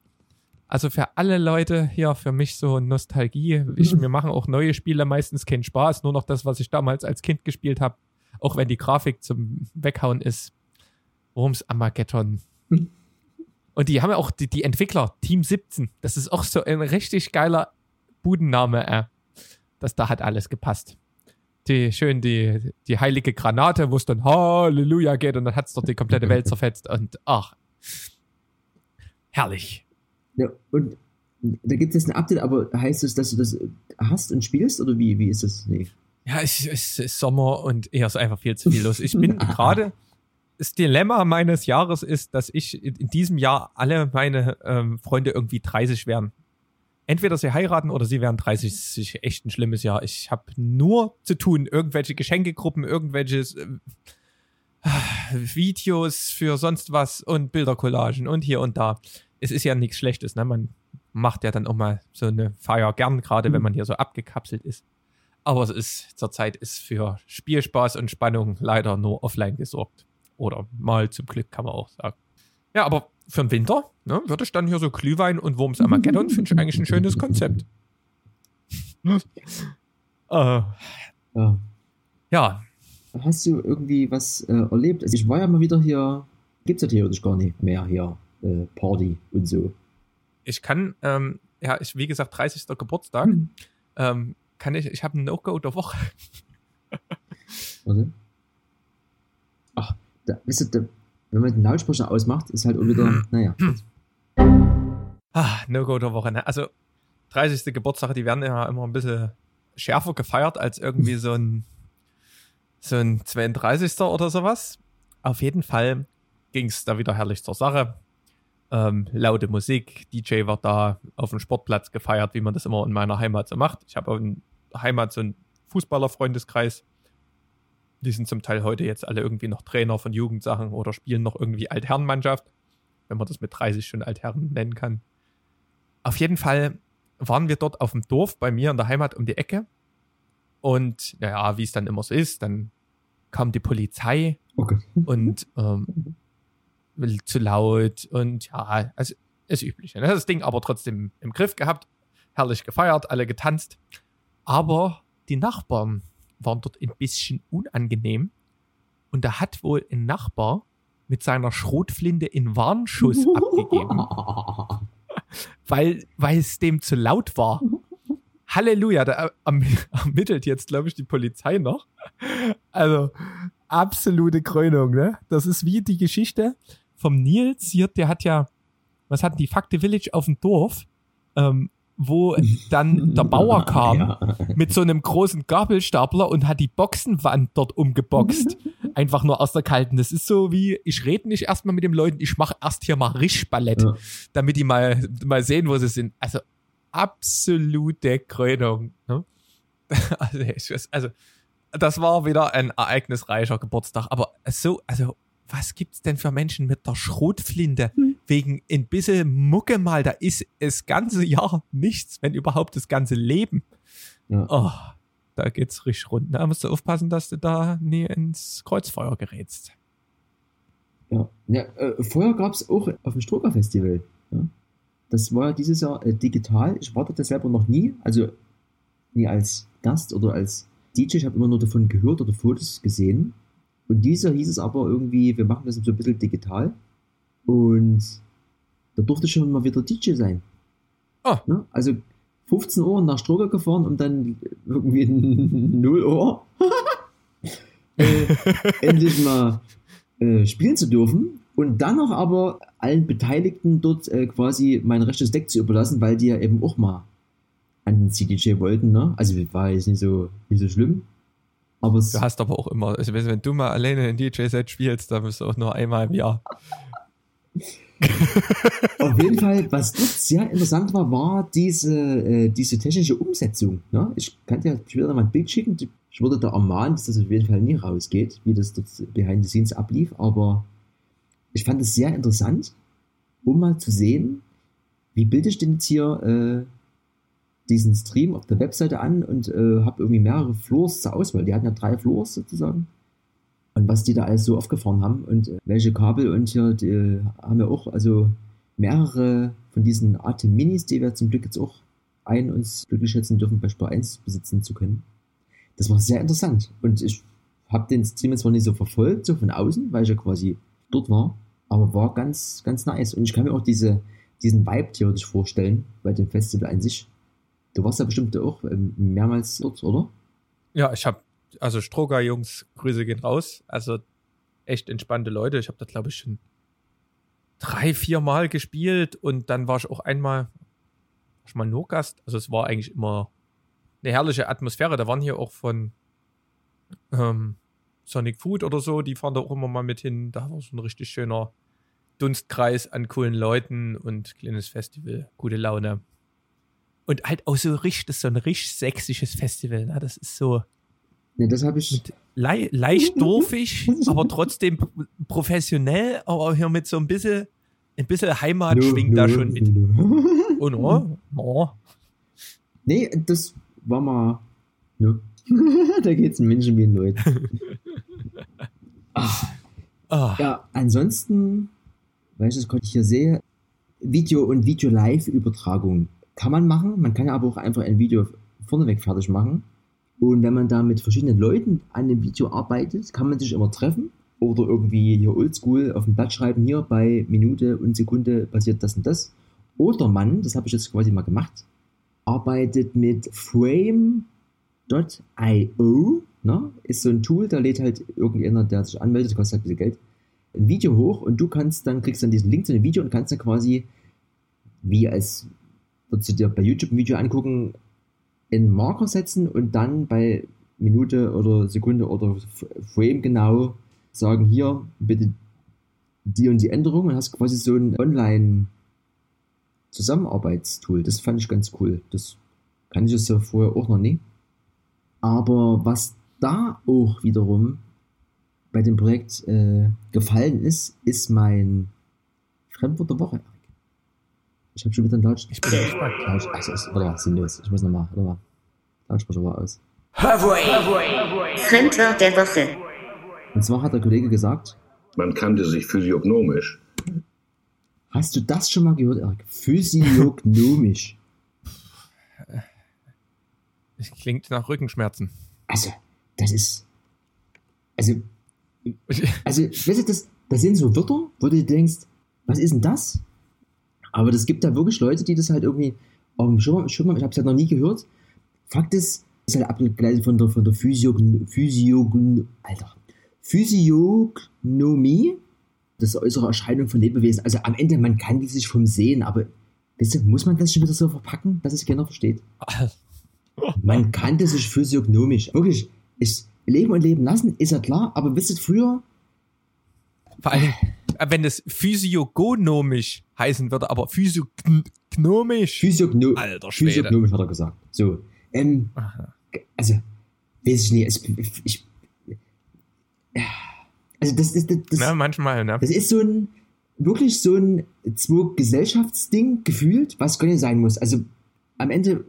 Also für alle Leute hier, für mich so Nostalgie. Ich, *laughs* mir machen auch neue Spiele meistens keinen Spaß. Nur noch das, was ich damals als Kind gespielt habe. Auch wenn die Grafik zum Weghauen ist. Worms Armageddon. *laughs* Und die haben ja auch die, die Entwickler, Team 17. Das ist auch so ein richtig geiler Budenname. Äh. Das da hat alles gepasst. Die, schön die, die heilige Granate, wo es dann Halleluja geht und dann hat es doch die komplette Welt *laughs* zerfetzt. Und ach, herrlich. Ja, und da gibt es jetzt ein Update, aber heißt es, dass du das hast und spielst oder wie, wie ist das? Nee. Ja, es, es ist Sommer und eher ist einfach viel zu viel los. Ich bin *laughs* gerade, das Dilemma meines Jahres ist, dass ich in, diesem Jahr alle meine ähm, Freunde irgendwie 30 werden. Entweder sie heiraten oder sie werden 30. Das ist echt ein schlimmes Jahr. Ich habe nur zu tun, irgendwelche Geschenkegruppen, irgendwelche äh, Videos für sonst was und Bildercollagen und hier und da. Es ist ja nichts Schlechtes, ne? Man macht ja dann auch mal so eine Feier gern, gerade wenn man hier so abgekapselt ist. Aber es ist zurzeit ist für Spielspaß und Spannung leider nur offline gesorgt. Oder mal zum Glück kann man auch sagen. Ja, aber für den Winter ne, würde ich dann hier so Glühwein und Worms Armageddon, finde ich eigentlich ein schönes Konzept. äh, *laughs* Ja. ja, Hast du irgendwie was äh, erlebt? Also ich war ja mal wieder hier, gibt's ja theoretisch gar nicht mehr hier, äh, Party und so. ich kann, ähm, ja, ich, wie gesagt, 30. Geburtstag, Hm. ähm, kann ich, ich habe ein No-Go der Woche. Warte. Ach, da, weißt du, da, wenn man den Lautsprecher ausmacht, ist halt auch wieder, naja. Ah, No-Go der Woche, ne? Also, 30. Geburtstage, die werden ja immer ein bisschen schärfer gefeiert als irgendwie so ein, so ein 32. oder sowas. Auf jeden Fall ging es da wieder herrlich zur Sache. Ähm, laute Musik, DJ war da auf dem Sportplatz gefeiert, wie man das immer in meiner Heimat so macht. Ich habe in der Heimat so einen Fußballerfreundeskreis. Die sind zum Teil heute jetzt alle irgendwie noch Trainer von Jugendsachen oder spielen noch irgendwie Altherrenmannschaft, wenn man das mit 30 schon Altherren nennen kann. Auf jeden Fall waren wir dort auf dem Dorf bei mir in der Heimat um die Ecke. Und naja, wie es dann immer so ist, dann kam die Polizei Okay. und ähm, zu laut und ja, also das Übliche. Ne? Das Ding aber trotzdem im Griff gehabt, herrlich gefeiert, alle getanzt. Aber die Nachbarn waren dort ein bisschen unangenehm. Und da hat wohl ein Nachbar mit seiner Schrotflinte in Warnschuss *laughs* abgegeben, weil, weil es dem zu laut war. Halleluja, da erm-, ermittelt jetzt, glaube ich, die Polizei noch. Also, absolute Krönung, ne? Das ist wie die Geschichte vom Nils hier, der hat ja, was hatten die, Fakte Village auf dem Dorf, ähm, wo dann der Bauer *laughs* kam ja. mit so einem großen Gabelstapler und hat die Boxenwand dort umgeboxt. *laughs* Einfach nur aus der kalten. Das ist so wie, ich rede nicht erstmal mit den Leuten, ich mache erst hier mal Rischballett, ja. damit die mal, mal sehen, wo sie sind. Also absolute Krönung. Ne? *laughs* Also, also, das war wieder ein ereignisreicher Geburtstag, aber so, also was gibt's denn für Menschen mit der Schrotflinte? Hm. Wegen ein bisschen Mucke mal, da ist das ganze Jahr nichts, wenn überhaupt das ganze Leben. Ja. Oh, da geht's richtig rund. Da musst du aufpassen, dass du da nie ins Kreuzfeuer gerätst. Ja, ja äh, vorher gab's auch auf dem Stroker Festival. Ja. Das war dieses Jahr äh, digital. Ich war dort selber noch nie, also nie als Gast oder als DJ. Ich habe immer nur davon gehört oder Fotos gesehen. Und dieser hieß es aber irgendwie, wir machen das so ein bisschen digital. Und da durfte schon mal wieder DJ sein. Oh. Ne? Also 15 Uhr nach Stroger gefahren und dann irgendwie *laughs* 0 Uhr *laughs* äh, endlich mal äh, spielen zu dürfen. Und dann noch aber allen Beteiligten dort äh, quasi mein rechtes Deck zu überlassen, weil die ja eben auch mal an den CDJ wollten. Ne? Also war jetzt nicht so, nicht so schlimm. Aber du hast aber auch immer, also wenn du mal alleine ein DJ-Set spielst, dann bist du auch nur einmal im Jahr. *laughs* Auf jeden Fall, was dort sehr interessant war, war diese, äh, diese technische Umsetzung. Ne? Ich kann dir später mal ein Bild schicken. Ich wurde da ermahnt, dass das auf jeden Fall nie rausgeht, wie das dort behind the scenes ablief. Aber ich fand es sehr interessant, um mal zu sehen, wie bilde ich denn jetzt hier äh, diesen Stream auf der Webseite an und äh, habe irgendwie mehrere Floors zur Auswahl. Die hatten ja drei Floors sozusagen. Und was die da alles so aufgefahren haben und äh, welche Kabel und hier, die äh, haben ja auch also mehrere von diesen ATEM Minis, die wir zum Glück jetzt auch ein uns glücklich schätzen dürfen, bei Spar 1 besitzen zu können. Das war sehr interessant. Und ich habe den Stream jetzt zwar nicht so verfolgt, so von außen, weil ich ja quasi dort war, aber war ganz, ganz nice. Und ich kann mir auch diese, diesen Vibe theoretisch vorstellen bei dem Festival an sich. Du warst ja bestimmt auch ähm, mehrmals dort, oder? Ja, ich habe, also Stroger Jungs, Grüße gehen raus. Also echt entspannte Leute. Ich habe da, glaube ich, schon drei, vier Mal gespielt und dann war ich auch einmal, ich mal nur Gast. Also es war eigentlich immer eine herrliche Atmosphäre. Da waren hier auch von ähm, Sonic Food oder so, die fahren da auch immer mal mit hin. Da war so ein richtig schöner Dunstkreis an coolen Leuten und kleines Festival, gute Laune. Und halt auch so richtig, das ist so ein richtig sächsisches Festival. Ne? Das ist so. Ne, das habe ich. Le leicht *laughs* dorfig, aber trotzdem professionell, aber hier mit so ein bisschen, ein bisschen Heimat no, schwingt no, da schon mit. No. Und oh, oh. Nee, das war mal. No. *laughs* da geht's Menschen wie ein Leute. ah. Ah. Ja, ansonsten, weil ich das gerade hier sehe, Video und Video-Live-Übertragung kann man machen. Man kann ja aber auch einfach ein Video vorneweg fertig machen. Und wenn man da mit verschiedenen Leuten an dem Video arbeitet, kann man sich immer treffen oder irgendwie hier oldschool auf dem Blatt schreiben, hier bei Minute und Sekunde passiert das und das. Oder man, das habe ich jetzt quasi mal gemacht, arbeitet mit Frame.io, ne? ist so ein Tool, da lädt halt irgendjemand, der sich anmeldet, kostet halt ein bisschen Geld, ein Video hoch und du kannst dann, kriegst dann diesen Link zu dem Video und kannst dann quasi, wie als würdest du dir bei YouTube ein Video angucken, einen Marker setzen und dann bei Minute oder Sekunde oder Frame genau sagen, hier bitte die und die Änderung und hast quasi so ein Online Zusammenarbeitstool. Das fand ich ganz cool. Das kann ich jetzt ja vorher auch noch nie. Aber was da auch wiederum bei dem Projekt äh, gefallen ist, ist mein Fremdwort der Woche. Ich habe schon wieder einen Lautsch. Ich bin gespannt. Lautsch. Also, ist, warte mal, sinnlos. Ich muss nochmal, warte mal. Lautsprecher war aus. Fremdwort der Woche. Und zwar hat der Kollege gesagt, man kannte sich physiognomisch. Hast du das schon mal gehört, Erik? Physiognomisch. *laughs* Es klingt nach Rückenschmerzen. Also, das ist. Also, *laughs* also, weißt du, das, das sind so Wörter, wo du denkst, was ist denn das? Aber das gibt da wirklich Leute, die das halt irgendwie, um, schon mal, schon mal ich habe es halt noch nie gehört. Fakt ist, ist halt abgeleitet von der, von der Physiogn, Physiogn, Alter, Physiognomie, das ist äußere Erscheinung von Lebewesen. Also am Ende, man kann die sich vom Sehen, aber weißt du, muss man das schon wieder so verpacken, dass es keiner versteht? *laughs* Man kannte sich physiognomisch. Wirklich, ich leben und leben lassen, ist ja klar, aber wisst ihr, früher. Vor allem, wenn es physiognomisch heißen würde, aber physiognomisch. Physiogno Alter Schwede. Physiognomisch hat er gesagt. So. Ähm, also, weiß ich nicht, es, ich. Also, das ist. Das, das, Na, manchmal, ne? das ist so ein. Wirklich so ein zwei Gesellschaftsding gefühlt, was gar nicht sein muss. Also, am Ende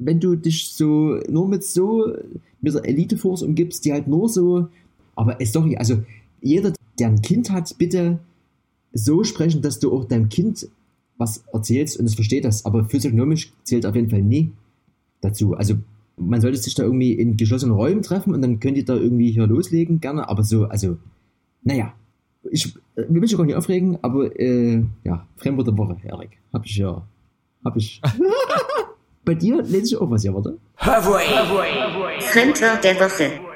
wenn du dich so nur mit so mit der Elite-Force umgibst, die halt nur so, aber sorry, also jeder, der ein Kind hat, bitte so sprechen, dass du auch deinem Kind was erzählst und es versteht das, aber physiognomisch zählt auf jeden Fall nie dazu. Also man sollte sich da irgendwie in geschlossenen Räumen treffen und dann könnt ihr da irgendwie hier loslegen, gerne, aber so, also, naja, ich will mich ja gar nicht aufregen, aber äh, ja, Fremdwort der Woche, Erik, hab ich ja, hab ich. *laughs* Bei dir lese ich auch was, ja, warte. Fremdwort der Woche.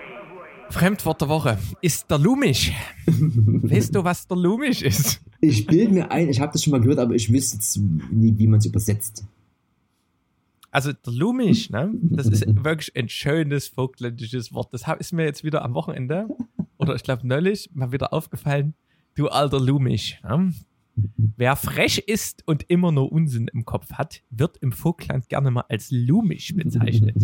Fremdwort der Woche ist der Lumisch. *laughs* weißt du, was der Lumisch ist? Ich bilde mir ein, ich habe das schon mal gehört, aber ich wüsste jetzt nie, wie man es übersetzt. Also der Lumisch, ne? Das ist wirklich ein schönes vogtländisches Wort. Das ist mir jetzt wieder am Wochenende oder ich glaube neulich mal wieder aufgefallen. Du alter Lumisch. Ne? Wer frech ist und immer nur Unsinn im Kopf hat, wird im Vogtland gerne mal als lumisch bezeichnet.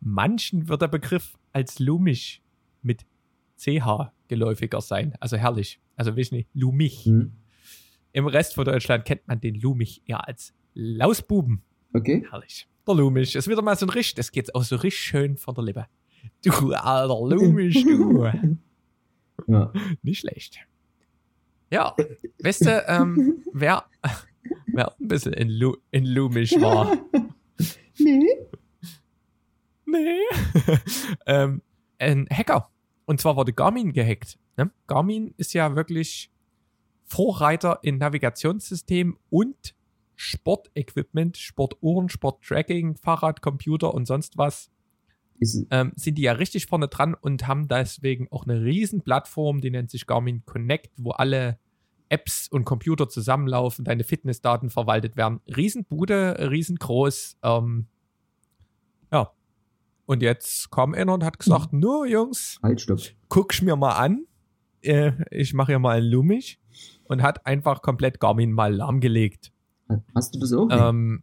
Manchen wird der Begriff als lumisch mit CH geläufiger sein. Also herrlich. Also weiß nicht, lumig. Hm. Im Rest von Deutschland kennt man den lumig eher als Lausbuben. Okay. Herrlich. Der lumig ist wieder mal so ein richtig, das geht auch so richtig schön von der Lippe. Du alter lumig, du. *laughs* Ja. Nicht schlecht. Ja, weißt du, ähm, wer, wer ein bisschen in, Lu in Lumisch war. *laughs* Nee. Nee. *laughs* ähm, ein Hacker. Und zwar wurde Garmin gehackt. Ne? Garmin ist ja wirklich Vorreiter in Navigationssystem und Sportequipment, Sportuhren, Sporttracking, Fahrrad, Computer und sonst was. Ähm, sind die ja richtig vorne dran und haben deswegen auch eine riesen Plattform, die nennt sich Garmin Connect, wo alle Apps und Computer zusammenlaufen, deine Fitnessdaten verwaltet werden. Riesenbude, riesengroß. Ähm. Und jetzt kam einer und hat gesagt, nur Jungs, halt, stopp. guck's mir mal an. Äh, ich mache hier mal ein Lumig und hat einfach komplett Garmin mal lahmgelegt. Hast du das auch? Ähm,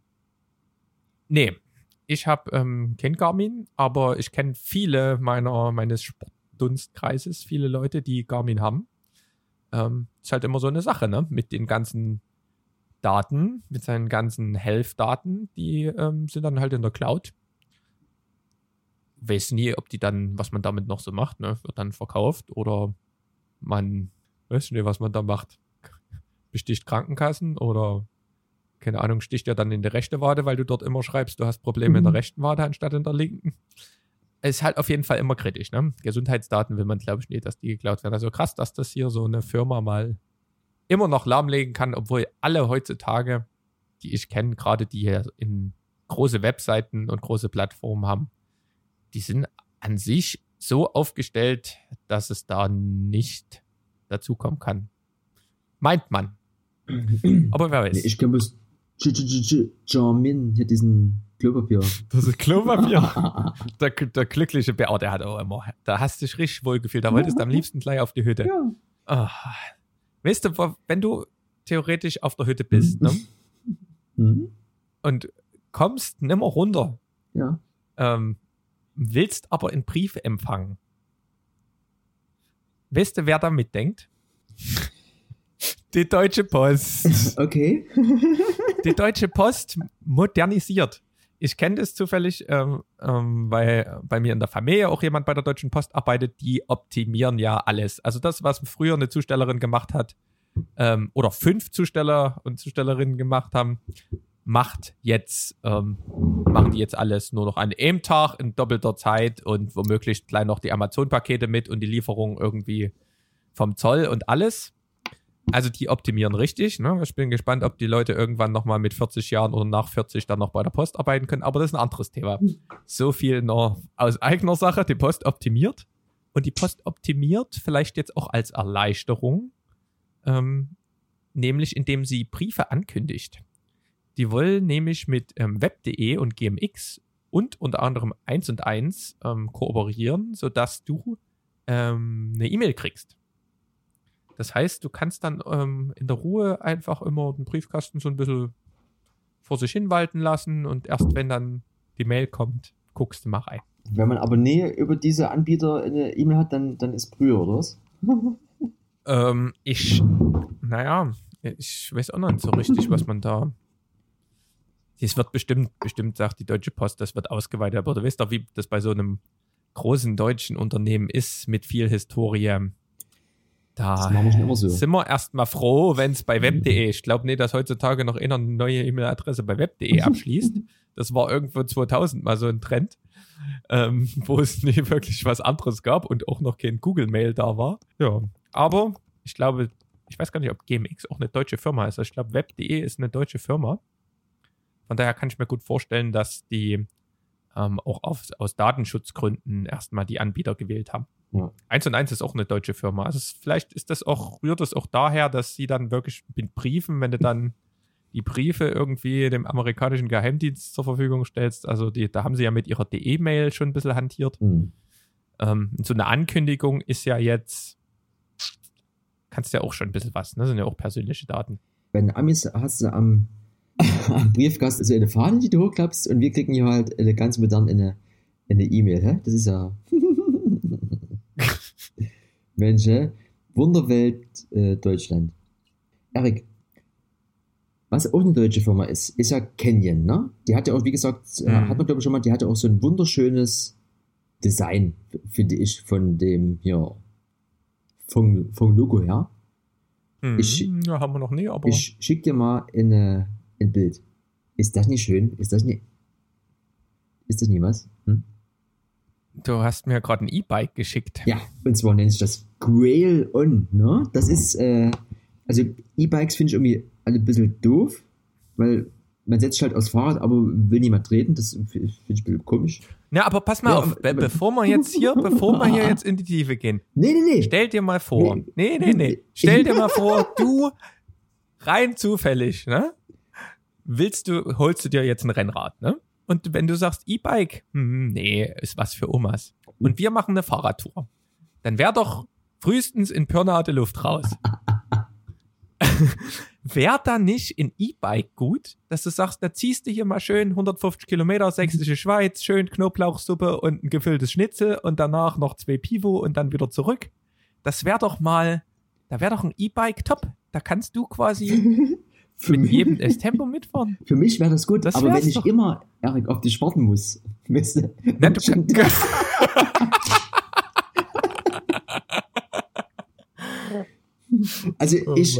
nee, ich habe ähm, kein Garmin, aber ich kenne viele meiner meines Sportdunstkreises, viele Leute, die Garmin haben. Ähm, ist halt immer so eine Sache, ne? Mit den ganzen Daten, mit seinen ganzen Health-Daten, die ähm, sind dann halt in der Cloud. Weiß nie, ob die dann, was man damit noch so macht, ne? Wird dann verkauft oder man, weiß nicht, was man da macht. Besticht Krankenkassen oder keine Ahnung, sticht ja dann in die rechte Wade, weil du dort immer schreibst, du hast Probleme in der Mhm. rechten Wade anstatt in der linken. Es ist halt auf jeden Fall immer kritisch, ne? Gesundheitsdaten will man, glaube ich, nicht, dass die geklaut werden. Also krass, dass das hier so eine Firma mal immer noch lahmlegen kann, obwohl alle heutzutage, die ich kenne, gerade die hier in große Webseiten und große Plattformen haben, die sind an sich so aufgestellt, dass es da nicht dazukommen kann. Meint man. *clears throat* Aber wer weiß. Ich J- Jamin, hier diesen Klopapier. *laughs* Das ist Klopapier. *laughs* der, der glückliche Bär, oh, der hat auch immer, da hast du dich richtig wohl gefühlt. Da wolltest du am liebsten gleich auf die Hütte. ja. Ah. Weißt du, wenn du theoretisch auf der Hütte bist ne, *laughs* Hm? und kommst nimmer runter, Ja. ähm, willst aber einen Brief empfangen. Weißt du, wer da mitdenkt? Die Deutsche Post. *laughs* Okay. Die Deutsche Post modernisiert. Ich kenne das zufällig, ähm, ähm, weil bei mir in der Familie auch jemand bei der Deutschen Post arbeitet, die optimieren ja alles. Also das, was früher eine Zustellerin gemacht hat, ähm, oder fünf Zusteller und Zustellerinnen gemacht haben, macht jetzt, ähm, machen die jetzt alles nur noch an einem Tag in doppelter Zeit und womöglich gleich noch die Amazon-Pakete mit und die Lieferung irgendwie vom Zoll und alles. Also die optimieren richtig. Ne? Ich bin gespannt, ob die Leute irgendwann nochmal mit 40 Jahren oder nach 40 dann noch bei der Post arbeiten können. Aber das ist ein anderes Thema. So viel noch aus eigener Sache. Die Post optimiert. Und die Post optimiert vielleicht jetzt auch als Erleichterung, ähm, nämlich indem sie Briefe ankündigt. Die wollen nämlich mit ähm, web.de und GMX und unter anderem 1 und 1 ähm, kooperieren, sodass du ähm, eine E-Mail kriegst. Das heißt, du kannst dann ähm, in der Ruhe einfach immer den Briefkasten so ein bisschen vor sich hin walten lassen und erst wenn dann die Mail kommt, guckst du mal rein. Wenn man aber nie über diese Anbieter eine E-Mail hat, dann, dann ist Brühe, oder was? *laughs* Ähm, ich, naja, ich weiß auch noch nicht so richtig, was man da. Es wird bestimmt, bestimmt sagt die Deutsche Post, das wird ausgeweitet. Aber du weißt doch, wie das bei so einem großen deutschen Unternehmen ist mit viel Historie. Da so. sind wir erstmal froh, wenn es bei web.de, ich glaube nicht, dass heutzutage noch einer eine neue E-Mail-Adresse bei web.de *laughs* abschließt. Das war irgendwo 2000 mal so ein Trend, ähm, *laughs* wo es nicht wirklich was anderes gab und auch noch kein Google-Mail da war. Ja, aber ich glaube, ich weiß gar nicht, ob GMX auch eine deutsche Firma ist. Also ich glaube, web.de ist eine deutsche Firma. Von daher kann ich mir gut vorstellen, dass die ähm, auch auf, aus Datenschutzgründen erstmal die Anbieter gewählt haben. Ja. 1 und 1 ist auch eine deutsche Firma. Also es, vielleicht ist das auch, rührt das auch daher, dass sie dann wirklich mit Briefen, wenn du dann die Briefe irgendwie dem amerikanischen Geheimdienst zur Verfügung stellst, also die, da haben sie ja mit ihrer DE-Mail schon ein bisschen hantiert. Hm. Ähm, so eine Ankündigung ist ja jetzt, kannst ja auch schon ein bisschen was, ne? Sind ja auch persönliche Daten. Bei den Amis hast du am, am Briefkasten so eine Fahne, die du hochklappst und wir kriegen hier halt eine ganz modern eine eine E-Mail. hä? Das ist ja. *laughs* Mensch, hä? Wunderwelt äh, Deutschland. Erik, was auch eine deutsche Firma ist, ist ja Canyon, ne? Die hat ja auch, wie gesagt, äh, Mhm. hat man glaube ich schon mal, die hat ja auch so ein wunderschönes Design, finde ich, von dem hier, vom, vom Logo her. Hm, Ich- ja, haben wir noch nie, aber Ich schick dir mal eine, ein Bild. Ist das nicht schön? Ist das nicht. Ist das nie was? Hm? du hast mir gerade ein E-Bike geschickt. Ja, und zwar nennt sich das Grail On, ne? Das ist, äh, also E-Bikes finde ich irgendwie alle ein bisschen doof, weil man setzt halt aufs Fahrrad, aber will niemand treten. Das finde ich ein bisschen komisch. Na, aber pass mal Ja, auf, aber- be aber- bevor wir jetzt hier, *laughs* bevor wir hier jetzt in die Tiefe gehen, Nee, nee, nee. stell dir mal vor, Nee. nee, nee, nee, stell dir mal vor, du rein zufällig, ne? Willst du, holst du dir jetzt ein Rennrad, ne? Und wenn du sagst E-Bike, hm, nee, ist was für Omas. Und wir machen eine Fahrradtour. Dann wär doch frühestens in Pirna die Luft raus. *laughs* Wäre da nicht in E-Bike gut, dass du sagst, da ziehst du hier mal schön 150 Kilometer sächsische Schweiz, schön Knoblauchsuppe und ein gefülltes Schnitzel und danach noch zwei Pivo und dann wieder zurück. Das wäre doch mal, da wäre doch ein E-Bike top. Da kannst du quasi *laughs* Für, mit mich- jedem das Tempo mitfahren. *laughs* für mich wäre das gut, Das aber wenn ich doch. immer, Erik, auf dich warten muss, *laughs* weißt du, Na, du, *laughs* Also Oh ich,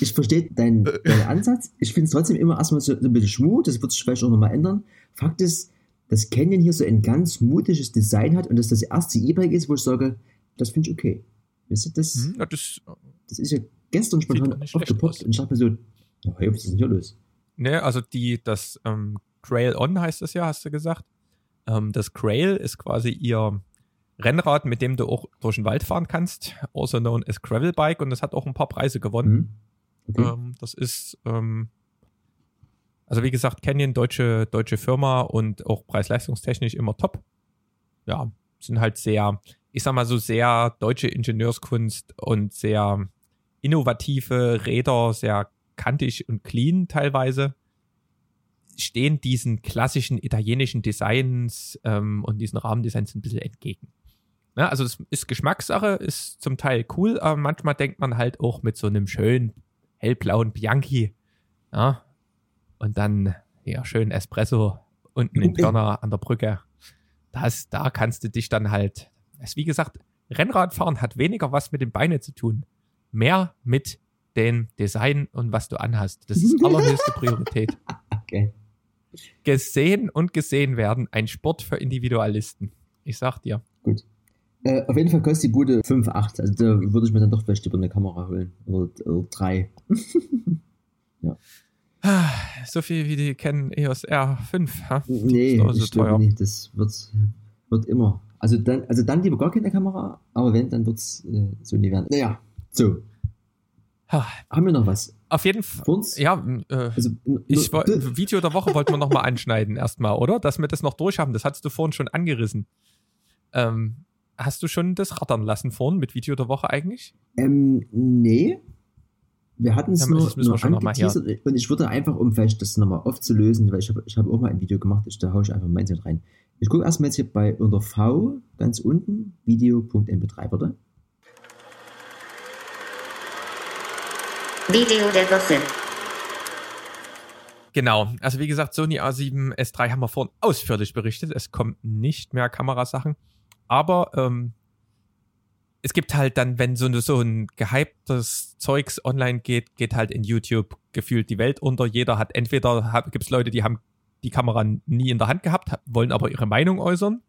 ich verstehe deinen, deinen Ansatz. Ich finde es trotzdem immer erstmal so, ein bisschen schmut. Das wird sich vielleicht auch nochmal ändern. Fakt ist, dass Canyon hier so ein ganz mutiges Design hat und dass das erste E-Bike ist, wo ich sage, das finde ich okay. Weißt du, das, Hm, ja, das, das ist ja gestern spontan aufgepoppt und ich dachte mir so, was ist denn hier los? Ne, also die, das ähm, Grail On heißt das ja, hast du gesagt. Ähm, das Grail ist quasi ihr Rennrad, mit dem du auch durch den Wald fahren kannst, also known as Gravel Bike und das hat auch ein paar Preise gewonnen. Hm? Okay. Ähm, das ist, ähm, also wie gesagt, Canyon, deutsche, deutsche Firma und auch preis-leistungstechnisch immer top. Ja, sind halt sehr, ich sag mal so sehr deutsche Ingenieurskunst und sehr innovative Räder, sehr kantig und clean teilweise. Stehen diesen klassischen italienischen Designs ähm, und diesen Rahmendesigns ein bisschen entgegen. Ja, also es ist Geschmackssache, ist zum Teil cool, aber manchmal denkt man halt auch mit so einem schönen hellblauen Bianchi. Ja. Und dann ja schön Espresso unten in Pirna *laughs* an der Brücke. Das, da kannst du dich dann halt, wie gesagt, Rennradfahren hat weniger was mit den Beinen zu tun. Mehr mit den Design und was du anhast. Das ist allerhöchste Priorität. *laughs* Okay. Gesehen und gesehen werden, ein Sport für Individualisten. Ich sag dir. Gut. Äh, auf jeden Fall kostet die Bude 5,8. Also da würde ich mir dann doch vielleicht über eine Kamera holen. Oder, oder drei. *laughs* Ah, So viel wie die kennen EOS R5. Ha? Nee, so ich teuer. nicht. Das wird, wird immer. Also dann, also dann lieber gar keine Kamera, aber wenn, dann wird es äh, so nie werden. Naja, so. Ha, Haben wir noch was? Auf jeden Fall. Ja, äh, Also, ich, Video der Woche wollten wir nochmal anschneiden erstmal, oder? Dass wir das noch durchhaben. Das hattest du vorhin schon angerissen. Ähm, hast du schon das rattern lassen vorhin mit Video der Woche eigentlich? Ähm, nee. Wir hatten es Ja, nur, das müssen wir nur schon noch angeteasert und ich würde einfach, um vielleicht das nochmal aufzulösen, weil ich habe ich hab auch mal ein Video gemacht, ich, da haue ich einfach meins mit rein. Ich gucke erstmal jetzt hier bei unter V ganz unten, video.mp3, warte. Video der Woche. Genau. Also wie gesagt, Sony A7 S3 haben wir vorhin ausführlich berichtet. Es kommen nicht mehr Kamerasachen. Aber ähm, es gibt halt dann, wenn so, so ein gehyptes Zeugs online geht, geht halt in YouTube gefühlt die Welt unter. Jeder hat entweder, gibt es Leute, die haben die Kamera nie in der Hand gehabt, ha- wollen aber ihre Meinung äußern.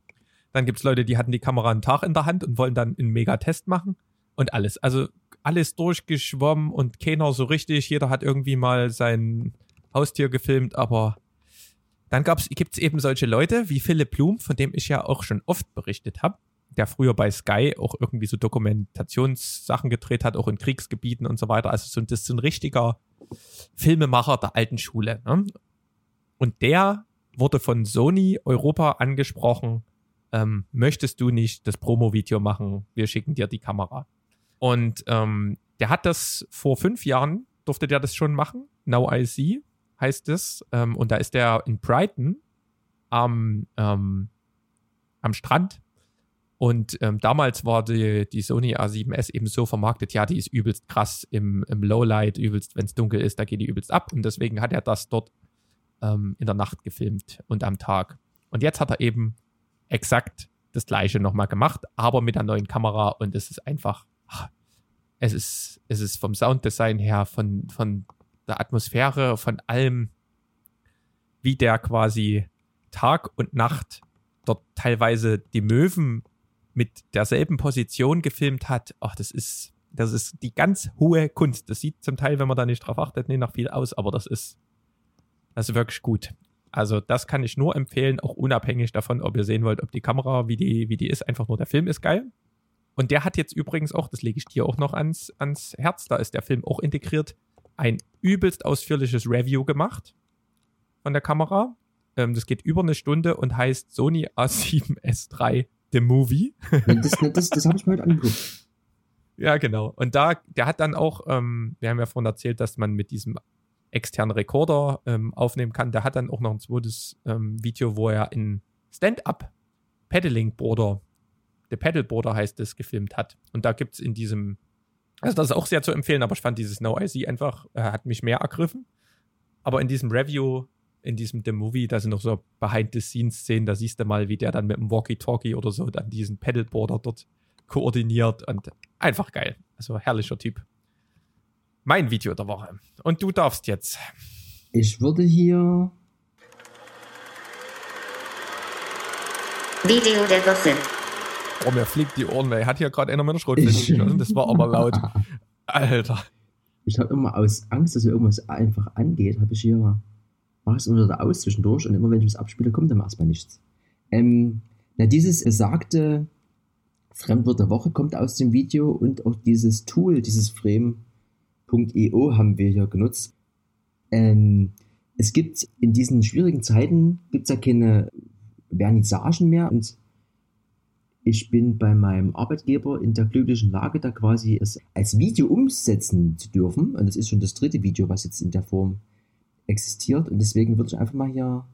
Dann gibt es Leute, die hatten die Kamera einen Tag in der Hand und wollen dann einen Mega-Test machen. Und alles. Also alles durchgeschwommen und keiner so richtig. Jeder hat irgendwie mal sein Haustier gefilmt, aber dann gibt es eben solche Leute wie Philipp Blum, von dem ich ja auch schon oft berichtet habe, der früher bei Sky auch irgendwie so Dokumentationssachen gedreht hat, auch in Kriegsgebieten und so weiter. Also so, das ist so ein richtiger Filmemacher der alten Schule. Ne? Und der wurde von Sony Europa angesprochen, ähm, möchtest du nicht das Promo-Video machen? Wir schicken dir die Kamera. Und ähm, der hat das vor fünf Jahren, durfte der das schon machen. Now I See heißt es. Ähm, und da ist der in Brighton am, ähm, am Strand. Und ähm, damals war die, die Sony A7S eben so vermarktet, ja, die ist übelst krass im, im Lowlight, übelst, wenn es dunkel ist, da geht die übelst ab. Und deswegen hat er das dort ähm, in der Nacht gefilmt und am Tag. Und jetzt hat er eben exakt das gleiche nochmal gemacht, aber mit der neuen Kamera und es ist einfach, es ist, es ist vom Sounddesign her, von, von der Atmosphäre, von allem, wie der quasi Tag und Nacht dort teilweise die Möwen mit derselben Position gefilmt hat. Ach, das ist, das ist die ganz hohe Kunst. Das sieht zum Teil, wenn man da nicht drauf achtet, nicht nach viel aus, aber das ist, das ist wirklich gut. Also das kann ich nur empfehlen, auch unabhängig davon, ob ihr sehen wollt, ob die Kamera, wie die, wie die ist, einfach nur der Film ist geil. Und der hat jetzt übrigens auch, das lege ich dir auch noch ans, ans Herz, da ist der Film auch integriert, ein übelst ausführliches Review gemacht von der Kamera. Ähm, das geht über eine Stunde und heißt Sony A7S3 The Movie. Das, das, das habe ich mir heute angeguckt. Ja, genau. Und da, der hat dann auch, ähm, wir haben ja vorhin erzählt, dass man mit diesem externen Rekorder ähm, aufnehmen kann. Der hat dann auch noch ein zweites ähm, Video, wo er in Stand-Up Paddling Boarder, The Paddle Boarder heißt es, gefilmt hat. Und da gibt's in diesem, also das ist auch sehr zu empfehlen, aber ich fand dieses No IC einfach, äh, hat mich mehr ergriffen. Aber in diesem Review, in diesem The Movie, da sind noch so Behind-the-Scenes-Szenen, da siehst du mal, wie der dann mit dem Walkie-Talkie oder so dann diesen Paddleboarder dort koordiniert und einfach geil. Also herrlicher Typ. Mein Video der Woche. Und du darfst jetzt. Ich würde hier. Video der Woche. Oh, mir fliegt die Ohren, weil er hat hier gerade einer mit der Schrotflinte Ich- geschossen. Das war aber laut. *laughs* Alter. Ich habe immer aus Angst, dass hier irgendwas einfach angeht, habe ich hier. Mache ich es immer wieder aus zwischendurch und immer wenn ich es abspiele, kommt dann erstmal nichts. Ähm, na, dieses besagte Fremdwort der Woche kommt aus dem Video und auch dieses Tool, dieses Frame.io haben wir hier genutzt. Ähm, es gibt in diesen schwierigen Zeiten gibt's ja keine Vernissagen mehr und ich bin bei meinem Arbeitgeber in der glücklichen Lage, da quasi es als Video umsetzen zu dürfen. Und das ist schon das dritte Video, was jetzt in der Form existiert. Und deswegen würde ich einfach mal hier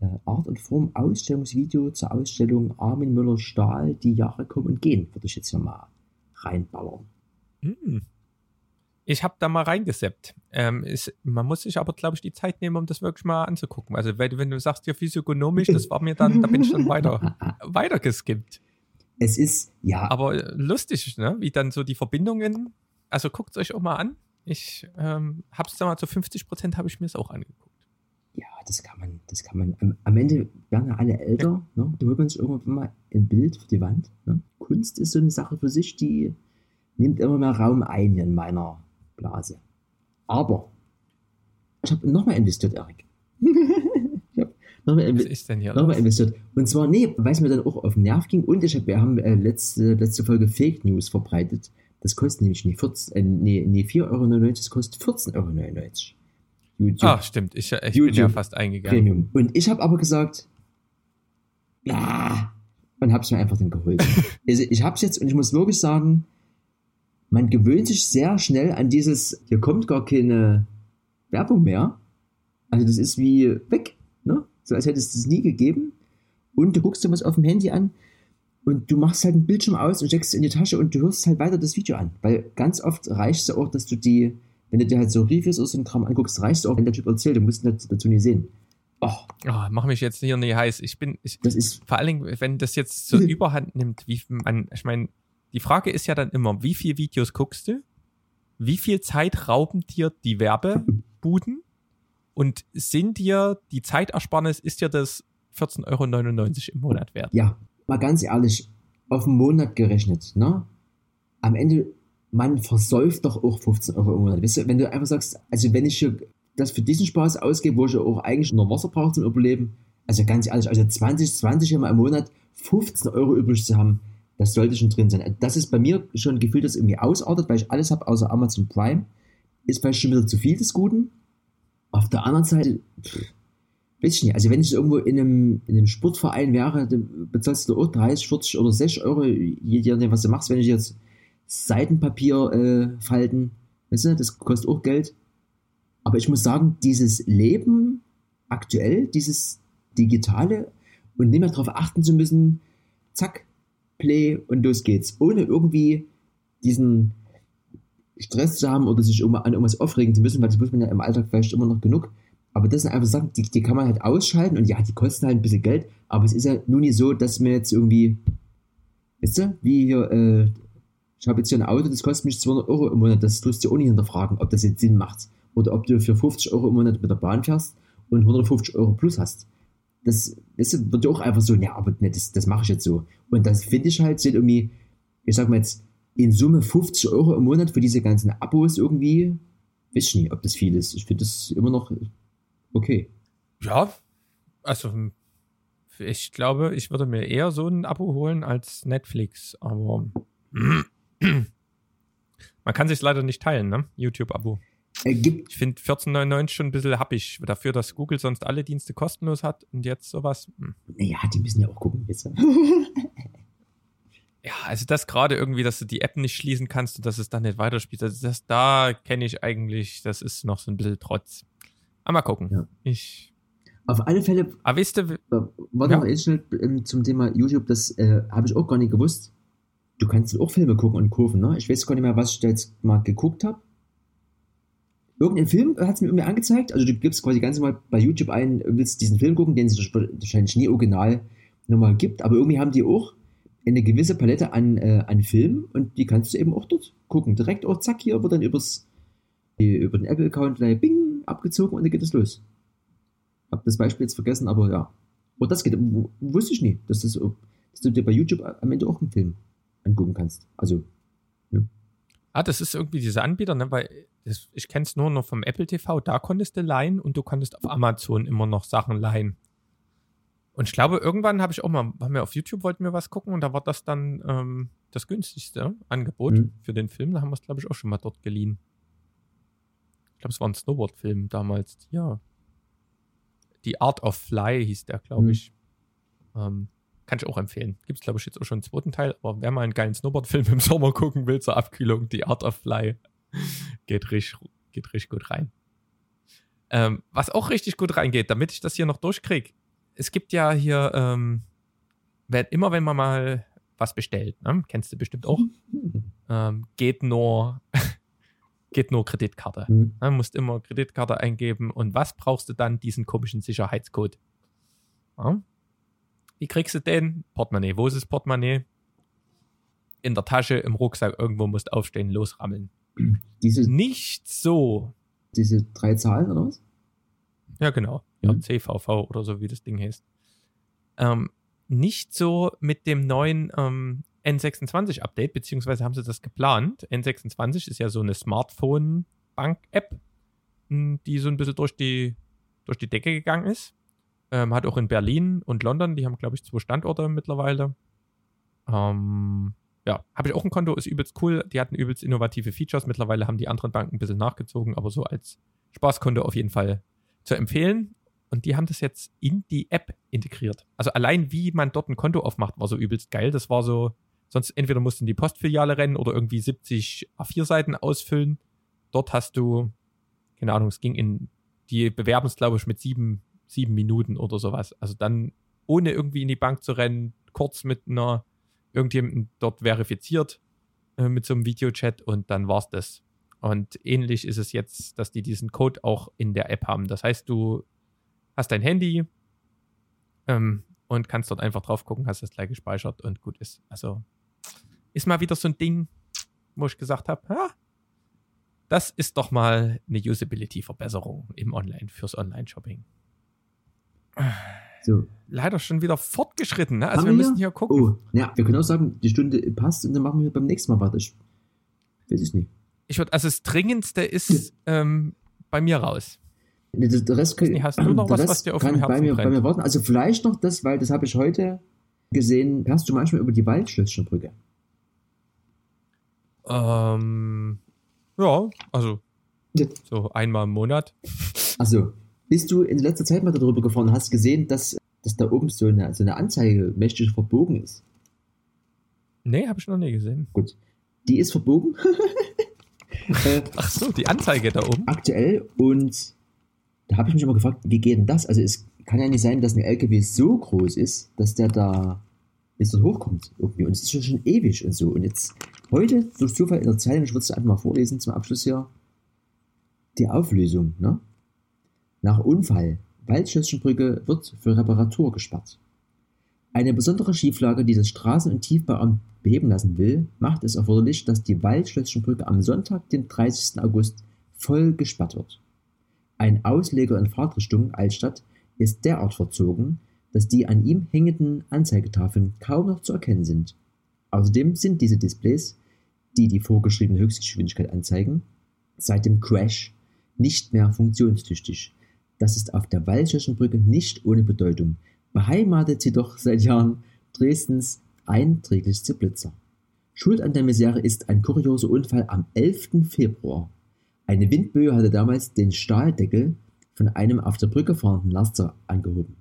äh, Art und Form Ausstellungsvideo zur Ausstellung Armin Müller Stahl, die Jahre kommen und gehen, würde ich jetzt hier mal reinballern. Hm. Ich habe da mal reingeseppt. Ähm, ist, man muss sich aber, glaube ich, die Zeit nehmen, um das wirklich mal anzugucken. Also, wenn, du- wenn du sagst, ja, physiognomisch, das war mir dann, da bin ich dann weiter, *laughs* weiter geskippt. Es ist, ja, Aber äh, lustig, ne? Wie dann so die Verbindungen. Also guckt euch auch mal an. Ich ähm, habe es da mal zu 50 Prozent habe ich mir es auch angeguckt. Ja, das kann man, das kann man. Am, am Ende werden ja alle älter. Ne? Da holt man sich irgendwann mal ein Bild für die Wand. Ne? Kunst ist so eine Sache für sich, die nimmt immer mehr Raum ein in meiner Blase. Aber ich habe nochmal investiert, Erik. *laughs* nochmal inv Was ist denn hier? nochmal los? investiert. Und zwar, nee, weil es mir dann auch auf den Nerv ging. Und ich hab, wir haben äh, letzte, letzte Folge Fake News verbreitet. Das kostet nämlich nicht 14, äh, nee, nee, 4,99 Euro, das kostet 14,99 Euro. YouTube Ah, stimmt. Ich, ich bin ja fast eingegangen. Premium. Und ich habe aber gesagt, ja, und habe es mir einfach dann geholt. *laughs* also ich habe es jetzt und ich muss wirklich sagen, man gewöhnt sich sehr schnell an dieses, hier kommt gar keine Werbung mehr. Also das ist wie weg? So als hätte es das nie gegeben. Und du guckst dir was auf dem Handy an und du machst halt einen Bildschirm aus und steckst es in die Tasche und du hörst halt weiter das Video an. Weil ganz oft reicht es ja auch, dass du die, wenn du dir halt so Reviews so ein Kram anguckst, reicht es auch, wenn der Typ erzählt, du musst ihn dazu nie sehen. Oh, Oh, mach mich jetzt hier nicht heiß. Ich bin, ich, das ist vor allen Dingen, wenn das jetzt so überhand nimmt, wie man, ich meine, die Frage ist ja dann immer, wie viele Videos guckst du? Wie viel Zeit rauben dir die Werbebuden? Und sind dir die Zeitersparnis, ist dir das 14,99 Euro im Monat wert? Ja, mal ganz ehrlich, auf den Monat gerechnet, ne? Am Ende, man versäuft doch auch 15 Euro im Monat. Weißt du, wenn du einfach sagst, also wenn ich das für diesen Spaß ausgebe, wo ich auch eigentlich nur Wasser brauche zum Überleben, also ganz ehrlich, also 20, 20 Mal im Monat 15 Euro übrig zu haben, das sollte schon drin sein. Das ist bei mir schon ein Gefühl, das irgendwie ausartet, weil ich alles habe außer Amazon Prime. Ist vielleicht schon wieder zu viel des Guten. Auf der anderen Seite, weiß ich nicht, also wenn ich irgendwo in einem, in einem Sportverein wäre, dann bezahlst du auch 30, 40 oder 60 Euro, je nachdem, was du machst. Wenn ich jetzt Seitenpapier äh, falten, weißt du, das kostet auch Geld. Aber ich muss sagen, dieses Leben aktuell, dieses digitale und nicht mehr darauf achten zu müssen, zack, Play und los geht's. Ohne irgendwie diesen Stress zu haben oder sich um, an irgendwas aufregen zu müssen, weil das muss man ja im Alltag vielleicht immer noch genug. Aber das sind einfach Sachen, die, die kann man halt ausschalten und ja, die kosten halt ein bisschen Geld, aber es ist ja nun nicht so, dass mir jetzt irgendwie, weißt du, wie hier, äh, ich habe jetzt hier ein Auto, das kostet mich 200 Euro im Monat, das tust du auch nicht hinterfragen, ob das jetzt Sinn macht. Oder ob du für 50 Euro im Monat mit der Bahn fährst und 150 Euro plus hast. Das, das wird ja auch einfach so, ja, aber ne, das, das mache ich jetzt so. Und das finde ich halt, sind irgendwie, ich sag mal jetzt, in Summe 50 Euro im Monat für diese ganzen Abos irgendwie, weiß ich nicht, ob das viel ist. Ich finde das immer noch okay. Ja, also ich glaube, ich würde mir eher so ein Abo holen als Netflix, aber *clears throat* man kann sich leider nicht teilen, ne? YouTube-Abo. Äh, Ich finde 14,99 schon ein bisschen happig dafür, dass Google sonst alle Dienste kostenlos hat und jetzt sowas. Hm. naja, die müssen ja auch gucken, du? *laughs* Ja, also das gerade irgendwie, dass du die App nicht schließen kannst und dass es dann nicht weiterspielt, also das da kenne ich eigentlich, das ist noch so ein bisschen Trotz. Aber mal gucken. Ja. Ich. Auf alle Fälle, Aber ihr, äh, warte Ja. mal, schnell ähm, zum Thema YouTube, das äh, habe ich auch gar nicht gewusst. Du kannst auch Filme gucken und kurven, ne? Ich weiß gar nicht mehr, was ich da jetzt mal geguckt habe. Irgendein Film hat es mir irgendwie angezeigt. Also du gibst quasi ganz normal bei YouTube ein, willst diesen Film gucken, den es wahrscheinlich nie original nochmal gibt, aber irgendwie haben die auch eine gewisse Palette an, äh, an Filmen und die kannst du eben auch dort gucken. Direkt auch zack, hier wird dann übers, über den Apple-Account bing abgezogen und dann geht es los. Hab das Beispiel jetzt vergessen, aber ja. Und das geht, wusste ich nie, dass, das, dass du dir bei YouTube am Ende auch einen Film angucken kannst. Also, ah, das ist irgendwie dieser Anbieter, ne? Weil das, ich kenne es nur noch vom Apple TV, da konntest du leihen und du konntest auf Amazon immer noch Sachen leihen. Und ich glaube, irgendwann habe ich auch mal, haben wir auf YouTube wollten wir was gucken und da war das dann ähm, das günstigste Angebot Mhm. für den Film. Da haben wir es, glaube ich, auch schon mal dort geliehen. Ich glaube, es war ein Snowboard-Film damals. Ja. The Art of Fly hieß der, glaube Mhm. ich. Ähm, kann ich auch empfehlen. Gibt es, glaube ich, jetzt auch schon einen zweiten Teil. Aber wer mal einen geilen Snowboard-Film *laughs* im Sommer gucken will zur Abkühlung, The Art of Fly, *laughs* geht richtig, geht richtig gut rein. Ähm, was auch richtig gut reingeht, damit ich das hier noch durchkriege. Es gibt ja hier, ähm, wenn, immer wenn man mal was bestellt, ne? kennst du bestimmt auch, hm, ähm, geht nur, *laughs* geht nur Kreditkarte. hm, Ne? Musst immer Kreditkarte eingeben und was brauchst du dann? Diesen komischen Sicherheitscode. Ja? Wie kriegst du den? Portemonnaie. Wo ist das Portemonnaie? In der Tasche, im Rucksack, irgendwo musst aufstehen, losrammeln. Diese, Nicht so. diese drei Zahlen oder was? Ja, genau. Ja, Mhm. CVV oder so, wie das Ding heißt. Ähm, nicht so mit dem neuen ähm, N26-Update, beziehungsweise haben sie das geplant. N26 ist ja so eine Smartphone-Bank-App, die so ein bisschen durch die, durch die Decke gegangen ist. Ähm, hat auch in Berlin und London, die haben, glaube ich, zwei Standorte mittlerweile. Ähm, ja, habe ich auch ein Konto, ist übelst cool. Die hatten übelst innovative Features. Mittlerweile haben die anderen Banken ein bisschen nachgezogen, aber so als Spaßkonto auf jeden Fall zu empfehlen. Und die haben das jetzt in die App integriert. Also allein wie man dort ein Konto aufmacht, war so übelst geil. Das war so, sonst entweder musst du in die Postfiliale rennen oder irgendwie 70 A4-Seiten ausfüllen. Dort hast du, keine Ahnung, es ging in, die bewerben es, glaube ich, mit sieben, sieben Minuten oder sowas. Also dann, ohne irgendwie in die Bank zu rennen, kurz mit einer, irgendjemandem dort verifiziert äh, mit so einem Videochat und dann war's das. Und ähnlich ist es jetzt, dass die diesen Code auch in der App haben. Das heißt, du hast dein Handy ähm, und kannst dort einfach drauf gucken, hast das gleich gespeichert und gut ist. Also ist mal wieder so ein Ding, wo ich gesagt habe, ja, das ist doch mal eine Usability-Verbesserung im Online fürs Online-Shopping. So. Leider schon wieder fortgeschritten, ne? Also Haben wir müssen hier gucken. Oh, ja, wir können auch sagen, die Stunde passt und dann machen wir beim nächsten Mal weiter. Ich weiß ich nicht. Ich würde, also das Dringendste ist ähm, bei mir raus. Der Rest, Nee, hast du noch *clears throat* was, Rest was dir auf kann dem bei Herzen mir, bei brennt? mir warten. Also vielleicht noch das, weil das habe ich heute gesehen. Hörst du manchmal über die Waldschlösschenbrücke? Ähm, ja, also so einmal im Monat. Also, bist du in letzter Zeit mal darüber gefahren und hast gesehen, dass, dass da oben so eine, so eine Anzeige mächtig verbogen ist? Nee, habe ich noch nie gesehen. Gut. Die ist verbogen. *laughs* äh, Ach so, die Anzeige da oben. aktuell und da habe ich mich immer gefragt, wie geht denn das? Also es kann ja nicht sein, dass ein LKW so groß ist, dass der da bis dort hochkommt irgendwie und es ist schon, schon ewig und so und jetzt heute durch Zufall in der Zeitung, ich würde es einfach mal vorlesen zum Abschluss hier, die Auflösung, ne? Nach Unfall, Waldschlösschenbrücke wird für Reparatur gespart. Eine besondere Schieflage, die das Straßen- und Tiefbauamt beheben lassen will, macht es erforderlich, dass die Waldschlösschenbrücke am Sonntag, den 30. August, voll gesperrt wird. Ein Ausleger in Fahrtrichtung Altstadt ist derart verzogen, dass die an ihm hängenden Anzeigetafeln kaum noch zu erkennen sind. Außerdem sind diese Displays, die die vorgeschriebene Höchstgeschwindigkeit anzeigen, seit dem Crash nicht mehr funktionstüchtig. Das ist auf der Waldschirchenbrücke nicht ohne Bedeutung, beheimatet jedoch seit Jahren Dresdens einträglichste Blitzer. Schuld an der Misere ist ein kurioser Unfall am 11. Februar. Eine Windböe hatte damals den Stahldeckel von einem auf der Brücke fahrenden Laster angehoben.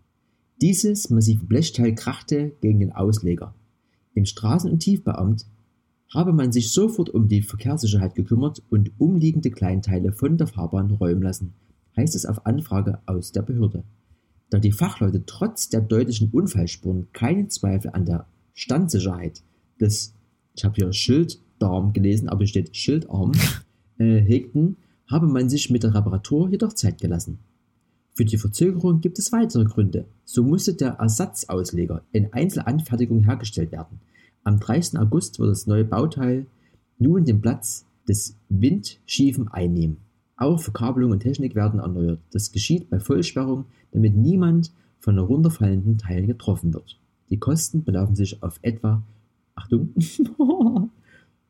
Dieses massive Blechteil krachte gegen den Ausleger. Im Straßen- und Tiefbauamt habe man sich sofort um die Verkehrssicherheit gekümmert und umliegende Kleinteile von der Fahrbahn räumen lassen, heißt es auf Anfrage aus der Behörde. Da die Fachleute trotz der deutlichen Unfallspuren keinen Zweifel an der Standsicherheit des, ich habe hier Schildarm gelesen, aber hier steht Schildarm, *laughs* äh, hegten, habe man sich mit der Reparatur jedoch Zeit gelassen. Für die Verzögerung gibt es weitere Gründe. So musste der Ersatzausleger in Einzelanfertigung hergestellt werden. Am 30. August wird das neue Bauteil nun den Platz des Windschiefen einnehmen. Auch Verkabelung und Technik werden erneuert. Das geschieht bei Vollsperrung, damit niemand von herunterfallenden Teilen getroffen wird. Die Kosten belaufen sich auf etwa, Achtung, *laughs*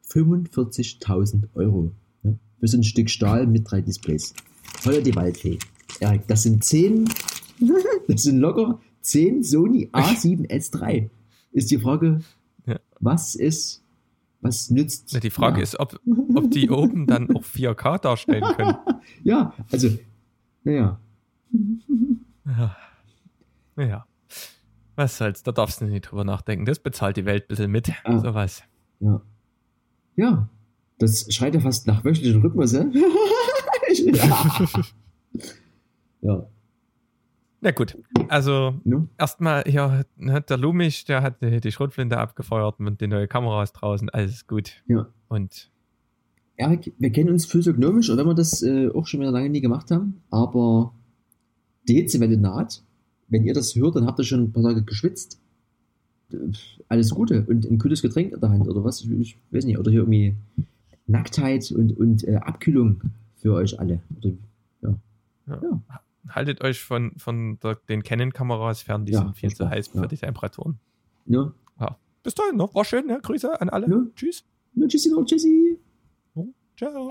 45.000 Euro. Ja, für so ein Stück Stahl mit drei Displays. Voller die Waldfee. Ja, das sind 10, *laughs* das sind locker 10 Sony A7S3. Ist die Frage, Ja. was ist, was nützt? Ja, Die Frage ja. ist, ob, ob die oben dann auch 4K darstellen können. *laughs* Ja, also, naja. Ja. ja. Was soll's, da darfst du nicht drüber nachdenken. Das bezahlt die Welt ein bisschen mit. Ah. Sowas. Ja. Ja. Das schreit ja fast nach wöchentlichem Rhythmus, *laughs* ja. *laughs* ja. Na gut, also Ne? erstmal hier hat der Lumich, der hat die, Schrotflinte abgefeuert und die neue Kamera ist draußen, alles gut. Ja. Und Erik, wir kennen uns physiognomisch, auch wenn wir das äh, auch schon wieder lange nie gemacht haben, aber die Hitzewelle naht. Wenn ihr das hört, dann habt ihr schon ein paar Tage geschwitzt. Alles Gute und ein kühles Getränk in der Hand oder was? Ich, ich weiß nicht. Oder hier irgendwie Nacktheit und, und äh, Abkühlung für euch alle. Oder, ja. Ja. Ja. Haltet euch von, von der, den Canon-Kameras fern, die Ja, sind viel zu heiß ja. für die Temperaturen. Ne? Bis dahin, noch. War schön, ne? Grüße an alle. Ja. Tschüss. Tschüssi noch, tschüssi. Ciao.